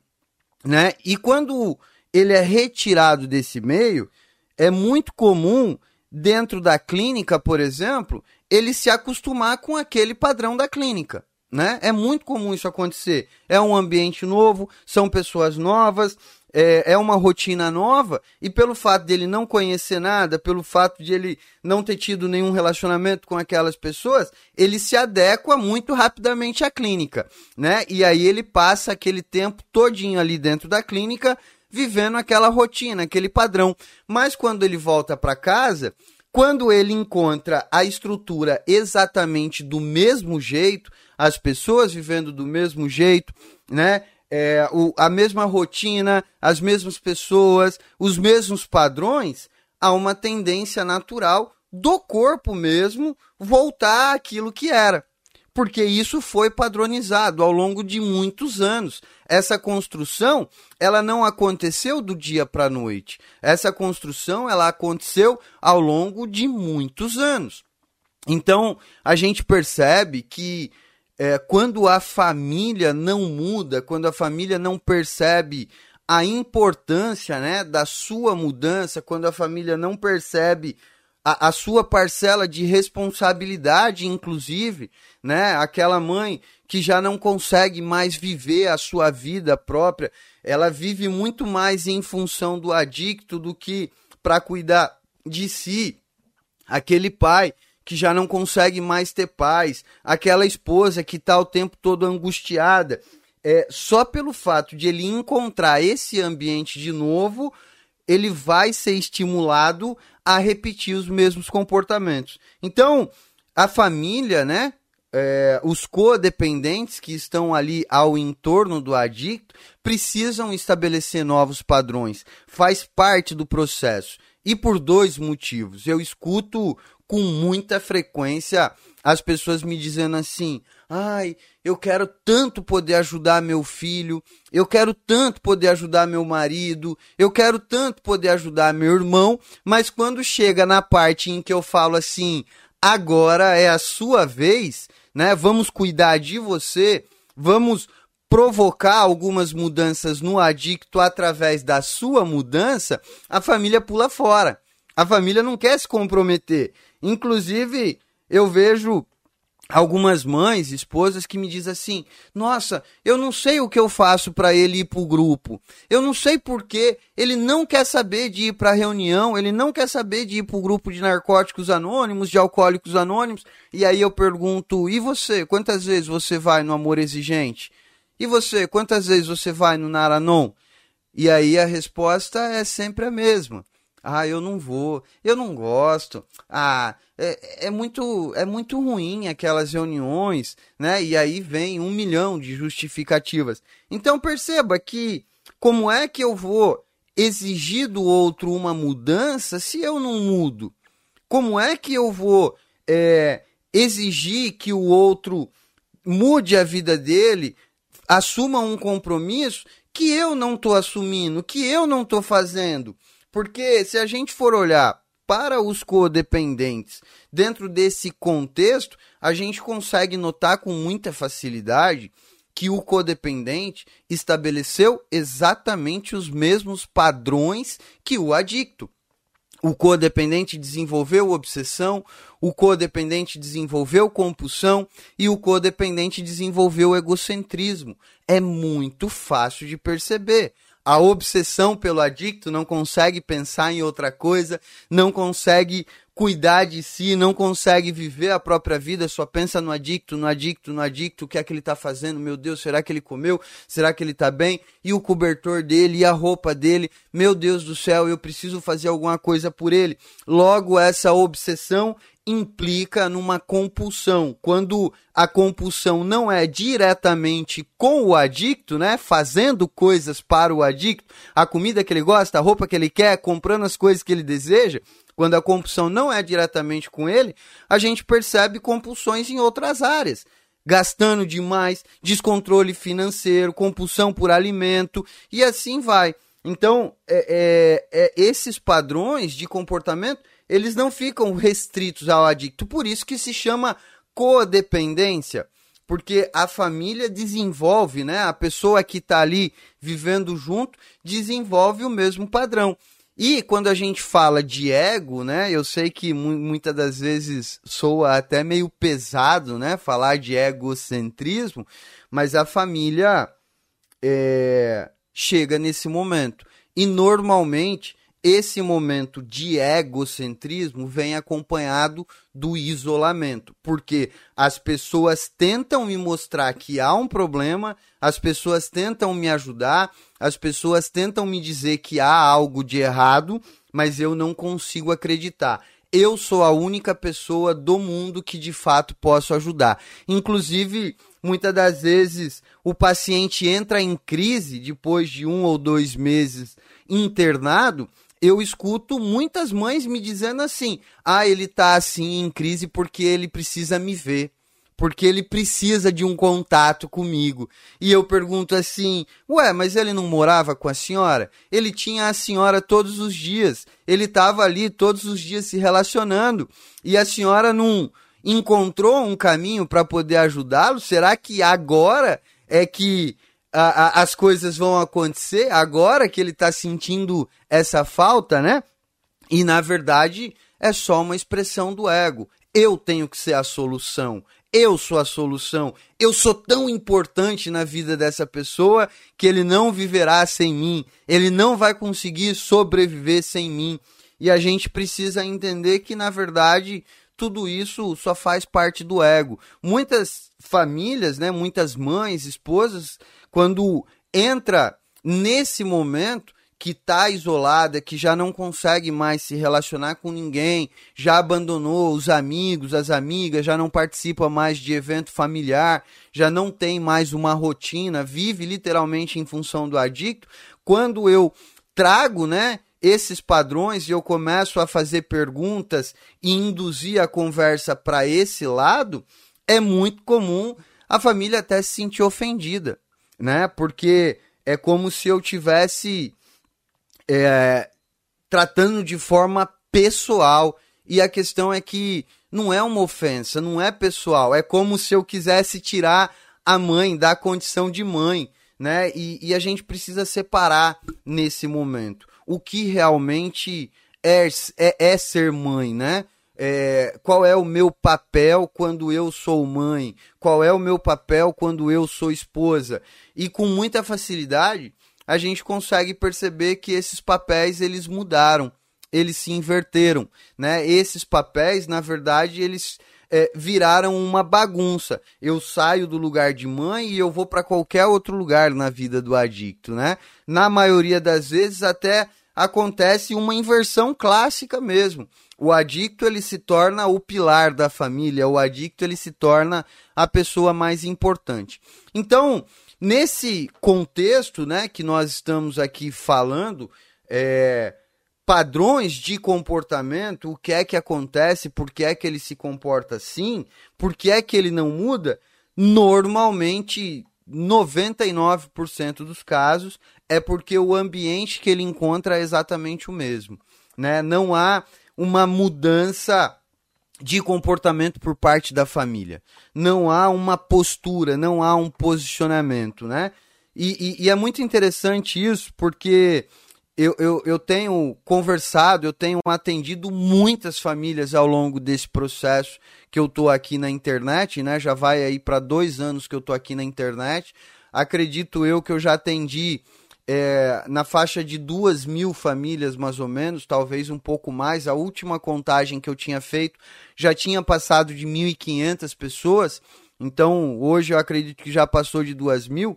Né? E quando ele é retirado desse meio, é muito comum, dentro da clínica, por exemplo, ele se acostumar com aquele padrão da clínica. Né? É muito comum isso acontecer. É um ambiente novo, são pessoas novas, é, é uma rotina nova e pelo fato dele não conhecer nada, pelo fato de ele não ter tido nenhum relacionamento com aquelas pessoas, ele se adequa muito rapidamente à clínica, né? E aí ele passa aquele tempo todinho ali dentro da clínica vivendo aquela rotina, aquele padrão. Mas quando ele volta para casa, quando ele encontra a estrutura exatamente do mesmo jeito, as pessoas vivendo do mesmo jeito, né? É, o, a mesma rotina, as mesmas pessoas, os mesmos padrões, há uma tendência natural do corpo mesmo voltar àquilo que era. Porque isso foi padronizado ao longo de muitos anos. Essa construção, ela não aconteceu do dia para a noite. Essa construção, ela aconteceu ao longo de muitos anos. Então, a gente percebe que é, quando a família não muda, quando a família não percebe a importância né, da sua mudança, quando a família não percebe a, a, sua parcela de responsabilidade, inclusive, né? Aquela mãe que já não consegue mais viver a sua vida própria, ela vive muito mais em função do adicto do que para cuidar de si. Aquele pai que já não consegue mais ter paz, aquela esposa que está o tempo todo angustiada. É, só pelo fato de ele encontrar esse ambiente de novo, ele vai ser estimulado a repetir os mesmos comportamentos. Então, a família, né? É, os codependentes que estão ali ao entorno do adicto precisam estabelecer novos padrões. Faz parte do processo. E por dois motivos. Eu escuto com muita frequência as pessoas me dizendo assim: ai, eu quero tanto poder ajudar meu filho, eu quero tanto poder ajudar meu marido, eu quero tanto poder ajudar meu irmão, mas quando chega na parte em que eu falo assim, agora é a sua vez, né? Vamos cuidar de você, vamos provocar algumas mudanças no adicto através da sua mudança, a família pula fora A família não quer se comprometer. Inclusive, eu vejo algumas mães, esposas que me dizem assim: "Nossa, eu não sei o que eu faço para ele ir pro grupo. Eu não sei por que ele não quer saber de ir para reunião, ele não quer saber de ir pro grupo de narcóticos anônimos, de alcoólicos anônimos". E aí eu pergunto: "E você, quantas vezes você vai no amor exigente? E você, quantas vezes você vai no Naranon?" E aí a resposta é sempre a mesma. Ah, eu não vou, eu não gosto. Ah, é, é, muito é muito ruim aquelas reuniões, né? E aí vem um milhão de justificativas. Então perceba que como é que eu vou exigir do outro uma mudança se eu não mudo? Como é que eu vou é, exigir que o outro mude a vida dele, assuma um compromisso que eu não estou assumindo, que eu não estou fazendo? Porque se a gente for olhar para os codependentes dentro desse contexto, a gente consegue notar com muita facilidade que o codependente estabeleceu exatamente os mesmos padrões que o adicto. O codependente desenvolveu obsessão, o codependente desenvolveu compulsão e o codependente desenvolveu egocentrismo. É muito fácil de perceber a obsessão pelo adicto, não consegue pensar em outra coisa, não consegue cuidar de si, não consegue viver a própria vida, só pensa no adicto, no adicto, no adicto, o que é que ele está fazendo? Meu Deus, será que ele comeu? Será que ele está bem? E o cobertor dele, e a roupa dele? Meu Deus do céu, eu preciso fazer alguma coisa por ele. Logo, essa obsessão implica numa compulsão. Quando a compulsão não é diretamente com o adicto, né, fazendo coisas para o adicto, a comida que ele gosta, a roupa que ele quer, comprando as coisas que ele deseja, quando a compulsão não é diretamente com ele, a gente percebe compulsões em outras áreas. Gastando demais, descontrole financeiro, compulsão por alimento e assim vai. Então, é, é, é, esses padrões de comportamento eles não ficam restritos ao adicto. Por isso que se chama codependência, porque a família desenvolve, né? A pessoa que está ali vivendo junto desenvolve o mesmo padrão. E quando a gente fala de ego, né? Eu sei que muitas das vezes soa até meio pesado, né? Falar de egocentrismo, mas a família é, chega nesse momento. E normalmente esse momento de egocentrismo vem acompanhado do isolamento, porque as pessoas tentam me mostrar que há um problema, as pessoas tentam me ajudar, as pessoas tentam me dizer que há algo de errado, mas eu não consigo acreditar. Eu sou a única pessoa do mundo que de fato posso ajudar. Inclusive, muitas das vezes o paciente entra em crise depois de um ou dois meses internado eu escuto muitas mães me dizendo assim: ah, ele tá assim em crise porque ele precisa me ver, porque ele precisa de um contato comigo. E eu pergunto assim: ué, mas ele não morava com a senhora? Ele tinha a senhora todos os dias, ele estava ali todos os dias se relacionando, e a senhora não encontrou um caminho para poder ajudá-lo? Será que agora é que a, a, as coisas vão acontecer agora que ele está sentindo essa falta, né? E na verdade é só uma expressão do ego. Eu tenho que ser a solução. Eu sou a solução. Eu sou tão importante na vida dessa pessoa que ele não viverá sem mim. Ele não vai conseguir sobreviver sem mim. E a gente precisa entender que, na verdade, tudo isso só faz parte do ego. Muitas famílias, né, muitas mães, esposas, quando entra nesse momento que está isolada, que já não consegue mais se relacionar com ninguém, já abandonou os amigos, as amigas, já não participa mais de evento familiar, já não tem mais uma rotina, vive literalmente em função do adicto. Quando eu trago, né, esses padrões e eu começo a fazer perguntas e induzir a conversa para esse lado, é muito comum a família até se sentir ofendida né? Porque é como se eu tivesse é, tratando de forma pessoal. E a questão é que não é uma ofensa, não é pessoal. É como se eu quisesse tirar a mãe da condição de mãe, né? E, e a gente precisa separar nesse momento o que realmente é, é, é ser mãe, né? É, qual é o meu papel quando eu sou mãe? Qual é o meu papel quando eu sou esposa? E com muita facilidade a gente consegue perceber que esses papéis eles mudaram, eles se inverteram, né? Esses papéis, na verdade, eles é, viraram uma bagunça. Eu saio do lugar de mãe e eu vou para qualquer outro lugar na vida do adicto, né? Na maioria das vezes até acontece uma inversão clássica mesmo. O adicto ele se torna o pilar da família, o adicto ele se torna a pessoa mais importante. Então, nesse contexto, né, que nós estamos aqui falando, é, padrões de comportamento, o que é que acontece, por que é que ele se comporta assim, por que é que ele não muda, normalmente 99% dos casos é porque o ambiente que ele encontra é exatamente o mesmo, né? Não há uma mudança de comportamento por parte da família. Não há uma postura, não há um posicionamento, né? E, e, e é muito interessante isso porque eu, eu, eu tenho conversado, eu tenho atendido muitas famílias ao longo desse processo que eu estou aqui na internet, né? Já vai aí para dois anos que eu estou aqui na internet. Acredito eu que eu já atendi é, na faixa de duas mil famílias, mais ou menos, talvez um pouco mais. A última contagem que eu tinha feito já tinha passado de 1.500 pessoas. Então, hoje eu acredito que já passou de duas mil.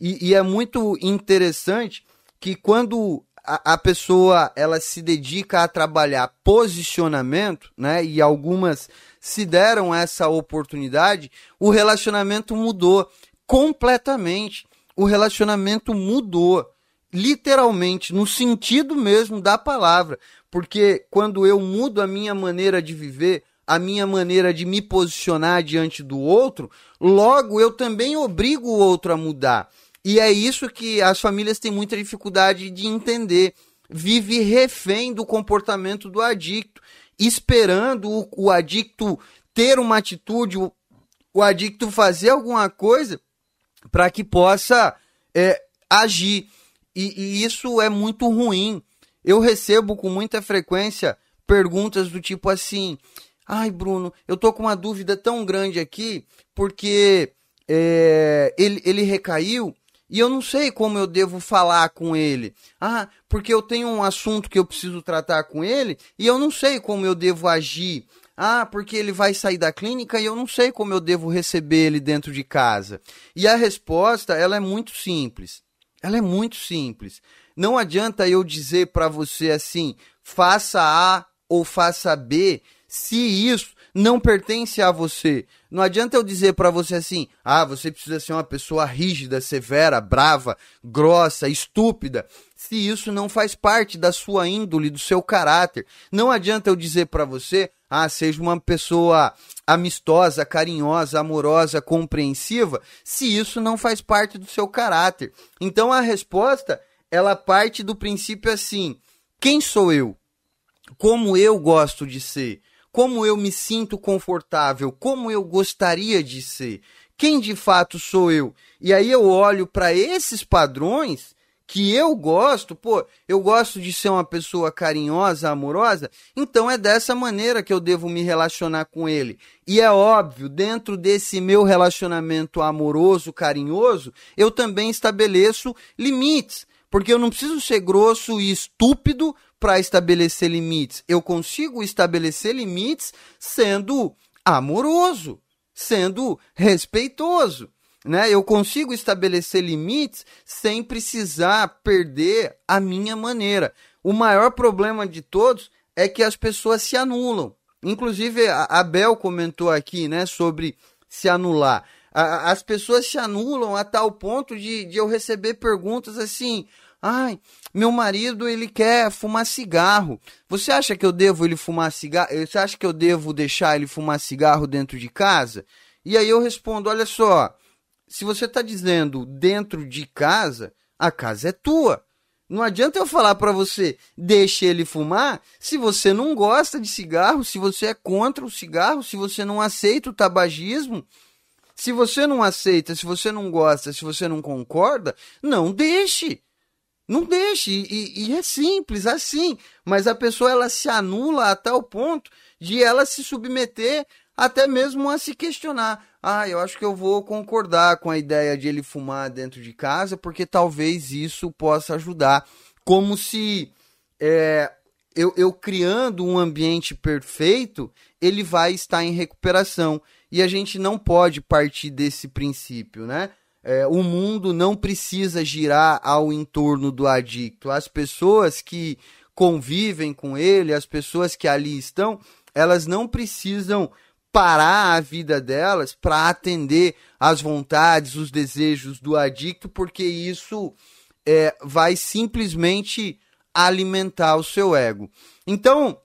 E, e é muito interessante que quando a, a pessoa ela se dedica a trabalhar posicionamento, né? E algumas se deram essa oportunidade, o relacionamento mudou completamente. O relacionamento mudou, literalmente, no sentido mesmo da palavra. Porque quando eu mudo a minha maneira de viver, a minha maneira de me posicionar diante do outro, logo eu também obrigo o outro a mudar. E é isso que as famílias têm muita dificuldade de entender. Vive refém do comportamento do adicto, esperando o, o adicto ter uma atitude, o, o adicto fazer alguma coisa para que possa é, agir. E, e isso é muito ruim. Eu recebo com muita frequência perguntas do tipo assim: ai, Bruno, eu tô com uma dúvida tão grande aqui porque é, ele, ele recaiu e eu não sei como eu devo falar com ele. Ah, porque eu tenho um assunto que eu preciso tratar com ele e eu não sei como eu devo agir. Ah, porque ele vai sair da clínica e eu não sei como eu devo receber ele dentro de casa. E a resposta, ela é muito simples. Ela é muito simples. Não adianta eu dizer para você assim, faça A ou faça B, se isso não pertence a você. Não adianta eu dizer para você assim: "Ah, você precisa ser uma pessoa rígida, severa, brava, grossa, estúpida", se isso não faz parte da sua índole, do seu caráter. Não adianta eu dizer para você: "Ah, seja uma pessoa amistosa, carinhosa, amorosa, compreensiva", se isso não faz parte do seu caráter. Então a resposta, ela parte do princípio assim: quem sou eu? Como eu gosto de ser? como eu me sinto confortável, como eu gostaria de ser, quem de fato sou eu. E aí eu olho para esses padrões que eu gosto, pô, eu gosto de ser uma pessoa carinhosa, amorosa, então é dessa maneira que eu devo me relacionar com ele. E é óbvio, dentro desse meu relacionamento amoroso, carinhoso, eu também estabeleço limites, porque eu não preciso ser grosso e estúpido para estabelecer limites. Eu consigo estabelecer limites sendo amoroso, sendo respeitoso. Né? Eu consigo estabelecer limites sem precisar perder a minha maneira. O maior problema de todos é que as pessoas se anulam. Inclusive, a Bel comentou aqui né, sobre se anular. as pessoas se anulam a tal ponto de, de eu receber perguntas assim: Ai, meu marido ele quer fumar cigarro. Você acha que eu devo ele fumar cigarro? Você acha que eu devo deixar ele fumar cigarro dentro de casa? E aí eu respondo: olha só, se você está dizendo dentro de casa, a casa é tua. Não adianta eu falar para você, deixe ele fumar, se você não gosta de cigarro, se você é contra o cigarro, se você não aceita o tabagismo. Se você não aceita, se você não gosta, se você não concorda, não deixe. Não deixe, e, e, é simples assim, mas a pessoa ela se anula até o ponto de ela se submeter até mesmo a se questionar. Ah, eu acho que eu vou concordar com a ideia de ele fumar dentro de casa, porque talvez isso possa ajudar. Como se é, eu, eu criando um ambiente perfeito, ele vai estar em recuperação. E a gente não pode partir desse princípio, né? É, o mundo não precisa girar ao entorno do adicto. As pessoas que convivem com ele, as pessoas que ali estão, elas não precisam parar a vida delas para atender às vontades, os desejos do adicto, porque isso é, vai simplesmente alimentar o seu ego. Então,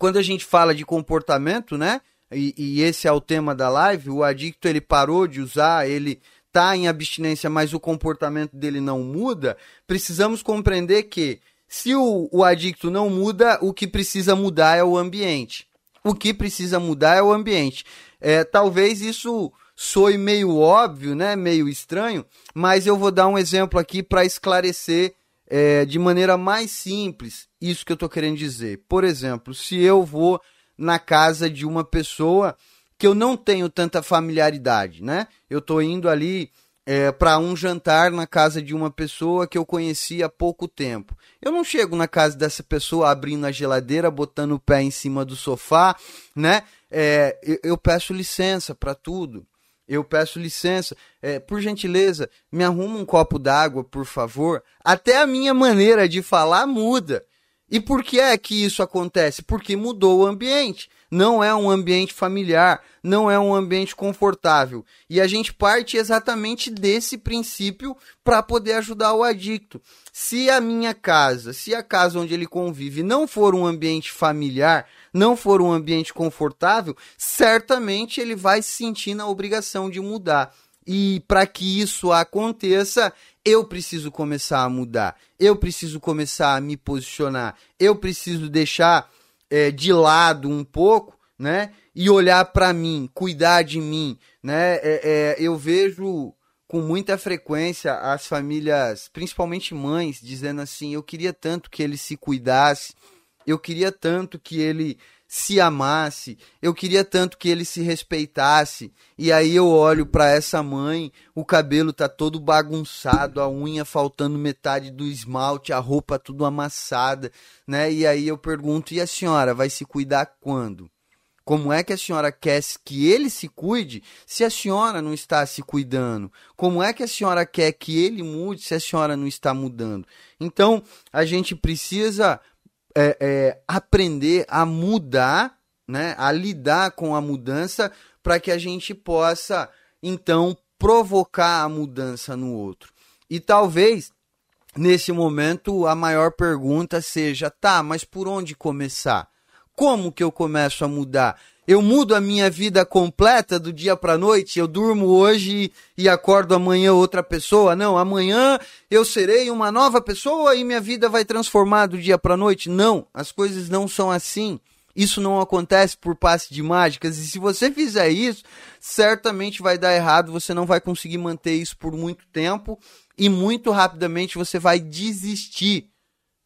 quando a gente fala de comportamento, né? E, e, esse é o tema da live, o adicto ele parou de usar, ele está em abstinência, mas o comportamento dele não muda, precisamos compreender que se o, o adicto não muda, o que precisa mudar é o ambiente. O que precisa mudar é o ambiente. É, talvez isso soe meio óbvio, né? meio estranho, mas eu vou dar um exemplo aqui para esclarecer é, de maneira mais simples isso que eu estou querendo dizer. Por exemplo, se eu vou na casa de uma pessoa que eu não tenho tanta familiaridade, né? Eu estou indo ali é, para um jantar na casa de uma pessoa que eu conheci há pouco tempo. Eu não chego na casa dessa pessoa abrindo a geladeira, botando o pé em cima do sofá, né? É, eu, eu peço licença para tudo eu peço licença, é, por gentileza, me arruma um copo d'água, por favor. Até a minha maneira de falar muda. E por que é que isso acontece? Porque mudou o ambiente. Não é um ambiente familiar, não é um ambiente confortável. E a gente parte exatamente desse princípio para poder ajudar o adicto. Se a minha casa, se a casa onde ele convive não for um ambiente familiar, não for um ambiente confortável, certamente ele vai se sentir na obrigação de mudar. E para que isso aconteça, eu preciso começar a mudar, eu preciso começar a me posicionar, eu preciso deixar é, de lado um pouco, né? E olhar para mim, cuidar de mim, né? É, é, eu vejo com muita frequência as famílias, principalmente mães, dizendo assim: eu queria tanto que ele se cuidasse, eu queria tanto que ele se amasse, eu queria tanto que ele se respeitasse. E aí eu olho para essa mãe, o cabelo tá todo bagunçado, a unha faltando metade do esmalte, a roupa tudo amassada, né? E aí eu pergunto: "E a senhora vai se cuidar quando?" Como é que a senhora quer que ele se cuide se a senhora não está se cuidando? Como é que a senhora quer que ele mude se a senhora não está mudando? Então, a gente precisa é, é, aprender a mudar, né, a lidar com a mudança, para que a gente possa, então, provocar a mudança no outro. E talvez, nesse momento, a maior pergunta seja: tá, mas por onde começar? Como que eu começo a mudar? Eu mudo a minha vida completa do dia para noite, eu durmo hoje e acordo amanhã outra pessoa. Não, amanhã eu serei uma nova pessoa e minha vida vai transformar do dia para noite. Não, as coisas não são assim. Isso não acontece por passe de mágicas e se você fizer isso, certamente vai dar errado, você não vai conseguir manter isso por muito tempo e muito rapidamente você vai desistir.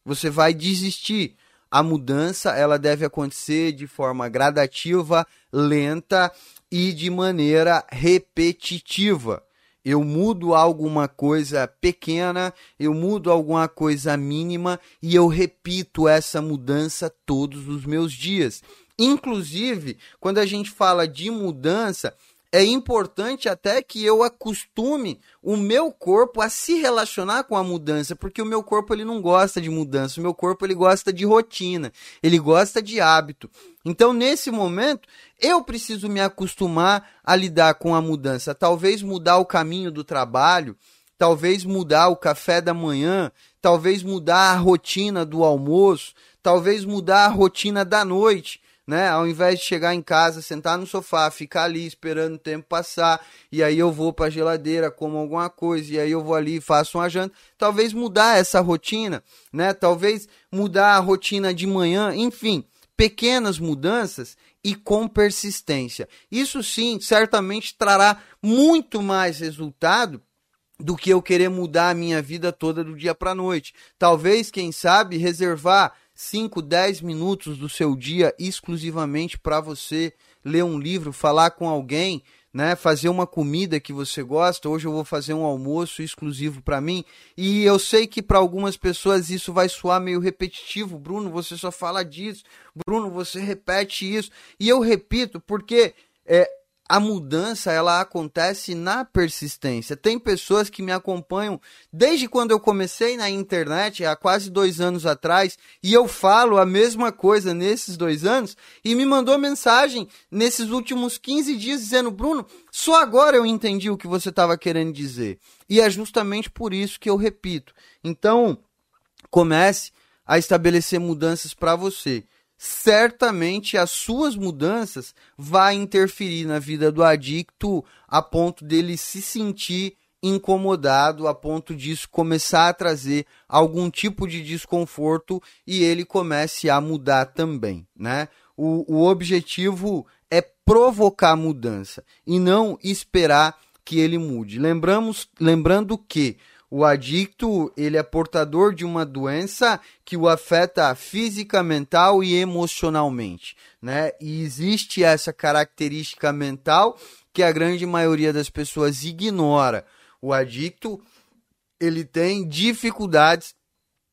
Você vai desistir a mudança ela deve acontecer de forma gradativa, lenta e de maneira repetitiva. Eu mudo alguma coisa pequena, eu mudo alguma coisa mínima e eu repito essa mudança todos os meus dias. Inclusive, quando a gente fala de mudança, é importante até que eu acostume o meu corpo a se relacionar com a mudança, porque o meu corpo ele não gosta de mudança, o meu corpo ele gosta de rotina, ele gosta de hábito. Então, nesse momento, eu preciso me acostumar a lidar com a mudança, talvez mudar o caminho do trabalho, talvez mudar o café da manhã, talvez mudar a rotina do almoço, talvez mudar a rotina da noite né? Ao invés de chegar em casa, sentar no sofá, ficar ali esperando o tempo passar, e aí eu vou para a geladeira, como alguma coisa, e aí eu vou ali e faço uma janta. Talvez mudar essa rotina, né? Talvez mudar a rotina de manhã, enfim, pequenas mudanças e com persistência. Isso sim, certamente trará muito mais resultado do que eu querer mudar a minha vida toda do dia para noite. Talvez, quem sabe, reservar 5, 10 minutos do seu dia exclusivamente para você ler um livro, falar com alguém, né, fazer uma comida que você gosta. Hoje eu vou fazer um almoço exclusivo para mim. E eu sei que para algumas pessoas isso vai soar meio repetitivo. Bruno, você só fala disso. Bruno, você repete isso. E eu repito porque é, a mudança ela acontece na persistência. Tem pessoas que me acompanham desde quando eu comecei na internet, há quase dois anos atrás, e eu falo a mesma coisa nesses dois anos, e me mandou mensagem nesses últimos 15 dias dizendo: Bruno, só agora eu entendi o que você estava querendo dizer. E é justamente por isso que eu repito. Então, comece a estabelecer mudanças para você certamente as suas mudanças vai interferir na vida do adicto a ponto dele se sentir incomodado, a ponto disso começar a trazer algum tipo de desconforto e ele comece a mudar também, né? O, o objetivo é provocar mudança e não esperar que ele mude. Lembramos, lembrando que o adicto, ele é portador de uma doença que o afeta física, mental e emocionalmente, né? E existe essa característica mental que a grande maioria das pessoas ignora. O adicto, ele tem dificuldades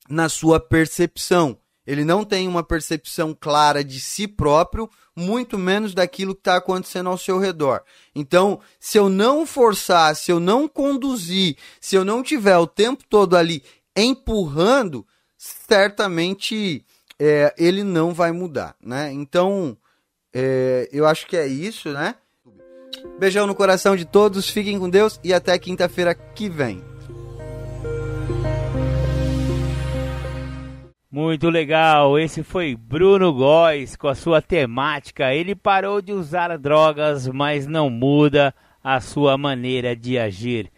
na sua percepção. Ele não tem uma percepção clara de si próprio, muito menos daquilo que está acontecendo ao seu redor. Então, se eu não forçar, se eu não conduzir, se eu não tiver o tempo todo ali empurrando, certamente é, ele não vai mudar, né? Então, é, eu acho que é isso, né? Beijão no coração de todos, fiquem com Deus e até quinta-feira que vem. Muito legal, esse foi Bruno Góes com a sua temática. Ele parou de usar drogas, mas não muda a sua maneira de agir.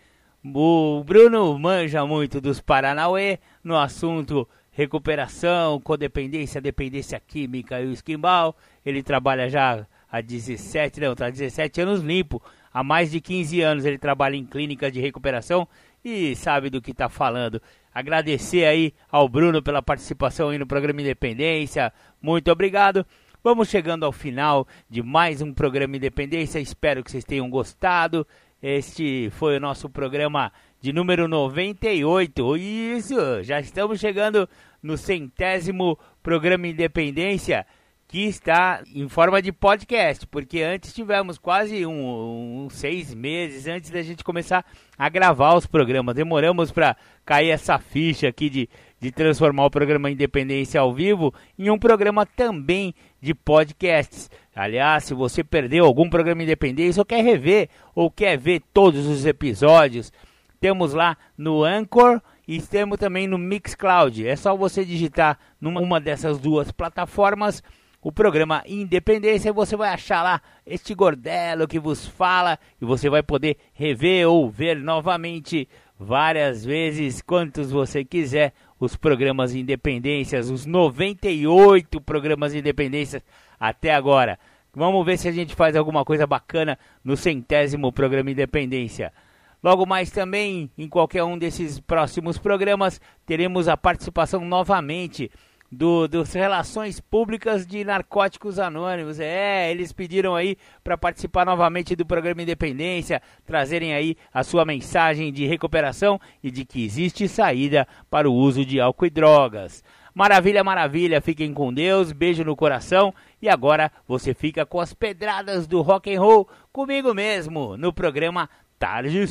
O Bruno manja muito dos Paranauê no assunto recuperação, codependência, dependência química e o esquimbal. Ele trabalha já há 17, não, tá 17 anos limpo. Há mais de 15 anos ele trabalha em clínica de recuperação e sabe do que está falando. Agradecer aí ao Bruno pela participação aí no programa Independência. Muito obrigado. Vamos chegando ao final de mais um programa Independência. Espero que vocês tenham gostado. Este foi o nosso programa de número 98. Isso, já estamos chegando no centésimo programa Independência que está em forma de podcast, porque antes tivemos quase um, um seis meses antes da gente começar a gravar os programas. Demoramos para cair essa ficha aqui de, de transformar o programa Independência ao vivo em um programa também de podcasts. Aliás, se você perdeu algum programa Independência ou quer rever ou quer ver todos os episódios, temos lá no Anchor e temos também no Mixcloud. É só você digitar numa dessas duas plataformas o programa Independência. Você vai achar lá este gordelo que vos fala e você vai poder rever ou ver novamente várias vezes, quantos você quiser, os programas Independências, os 98 programas Independências até agora. Vamos ver se a gente faz alguma coisa bacana no centésimo programa Independência. Logo mais também, em qualquer um desses próximos programas, teremos a participação novamente do, dos Relações Públicas de Narcóticos Anônimos. É, eles pediram aí para participar novamente do programa Independência, trazerem aí a sua mensagem de recuperação e de que existe saída para o uso de álcool e drogas. Maravilha, maravilha, fiquem com Deus, beijo no coração e agora você fica com as pedradas do rock and roll comigo mesmo no programa Tarde.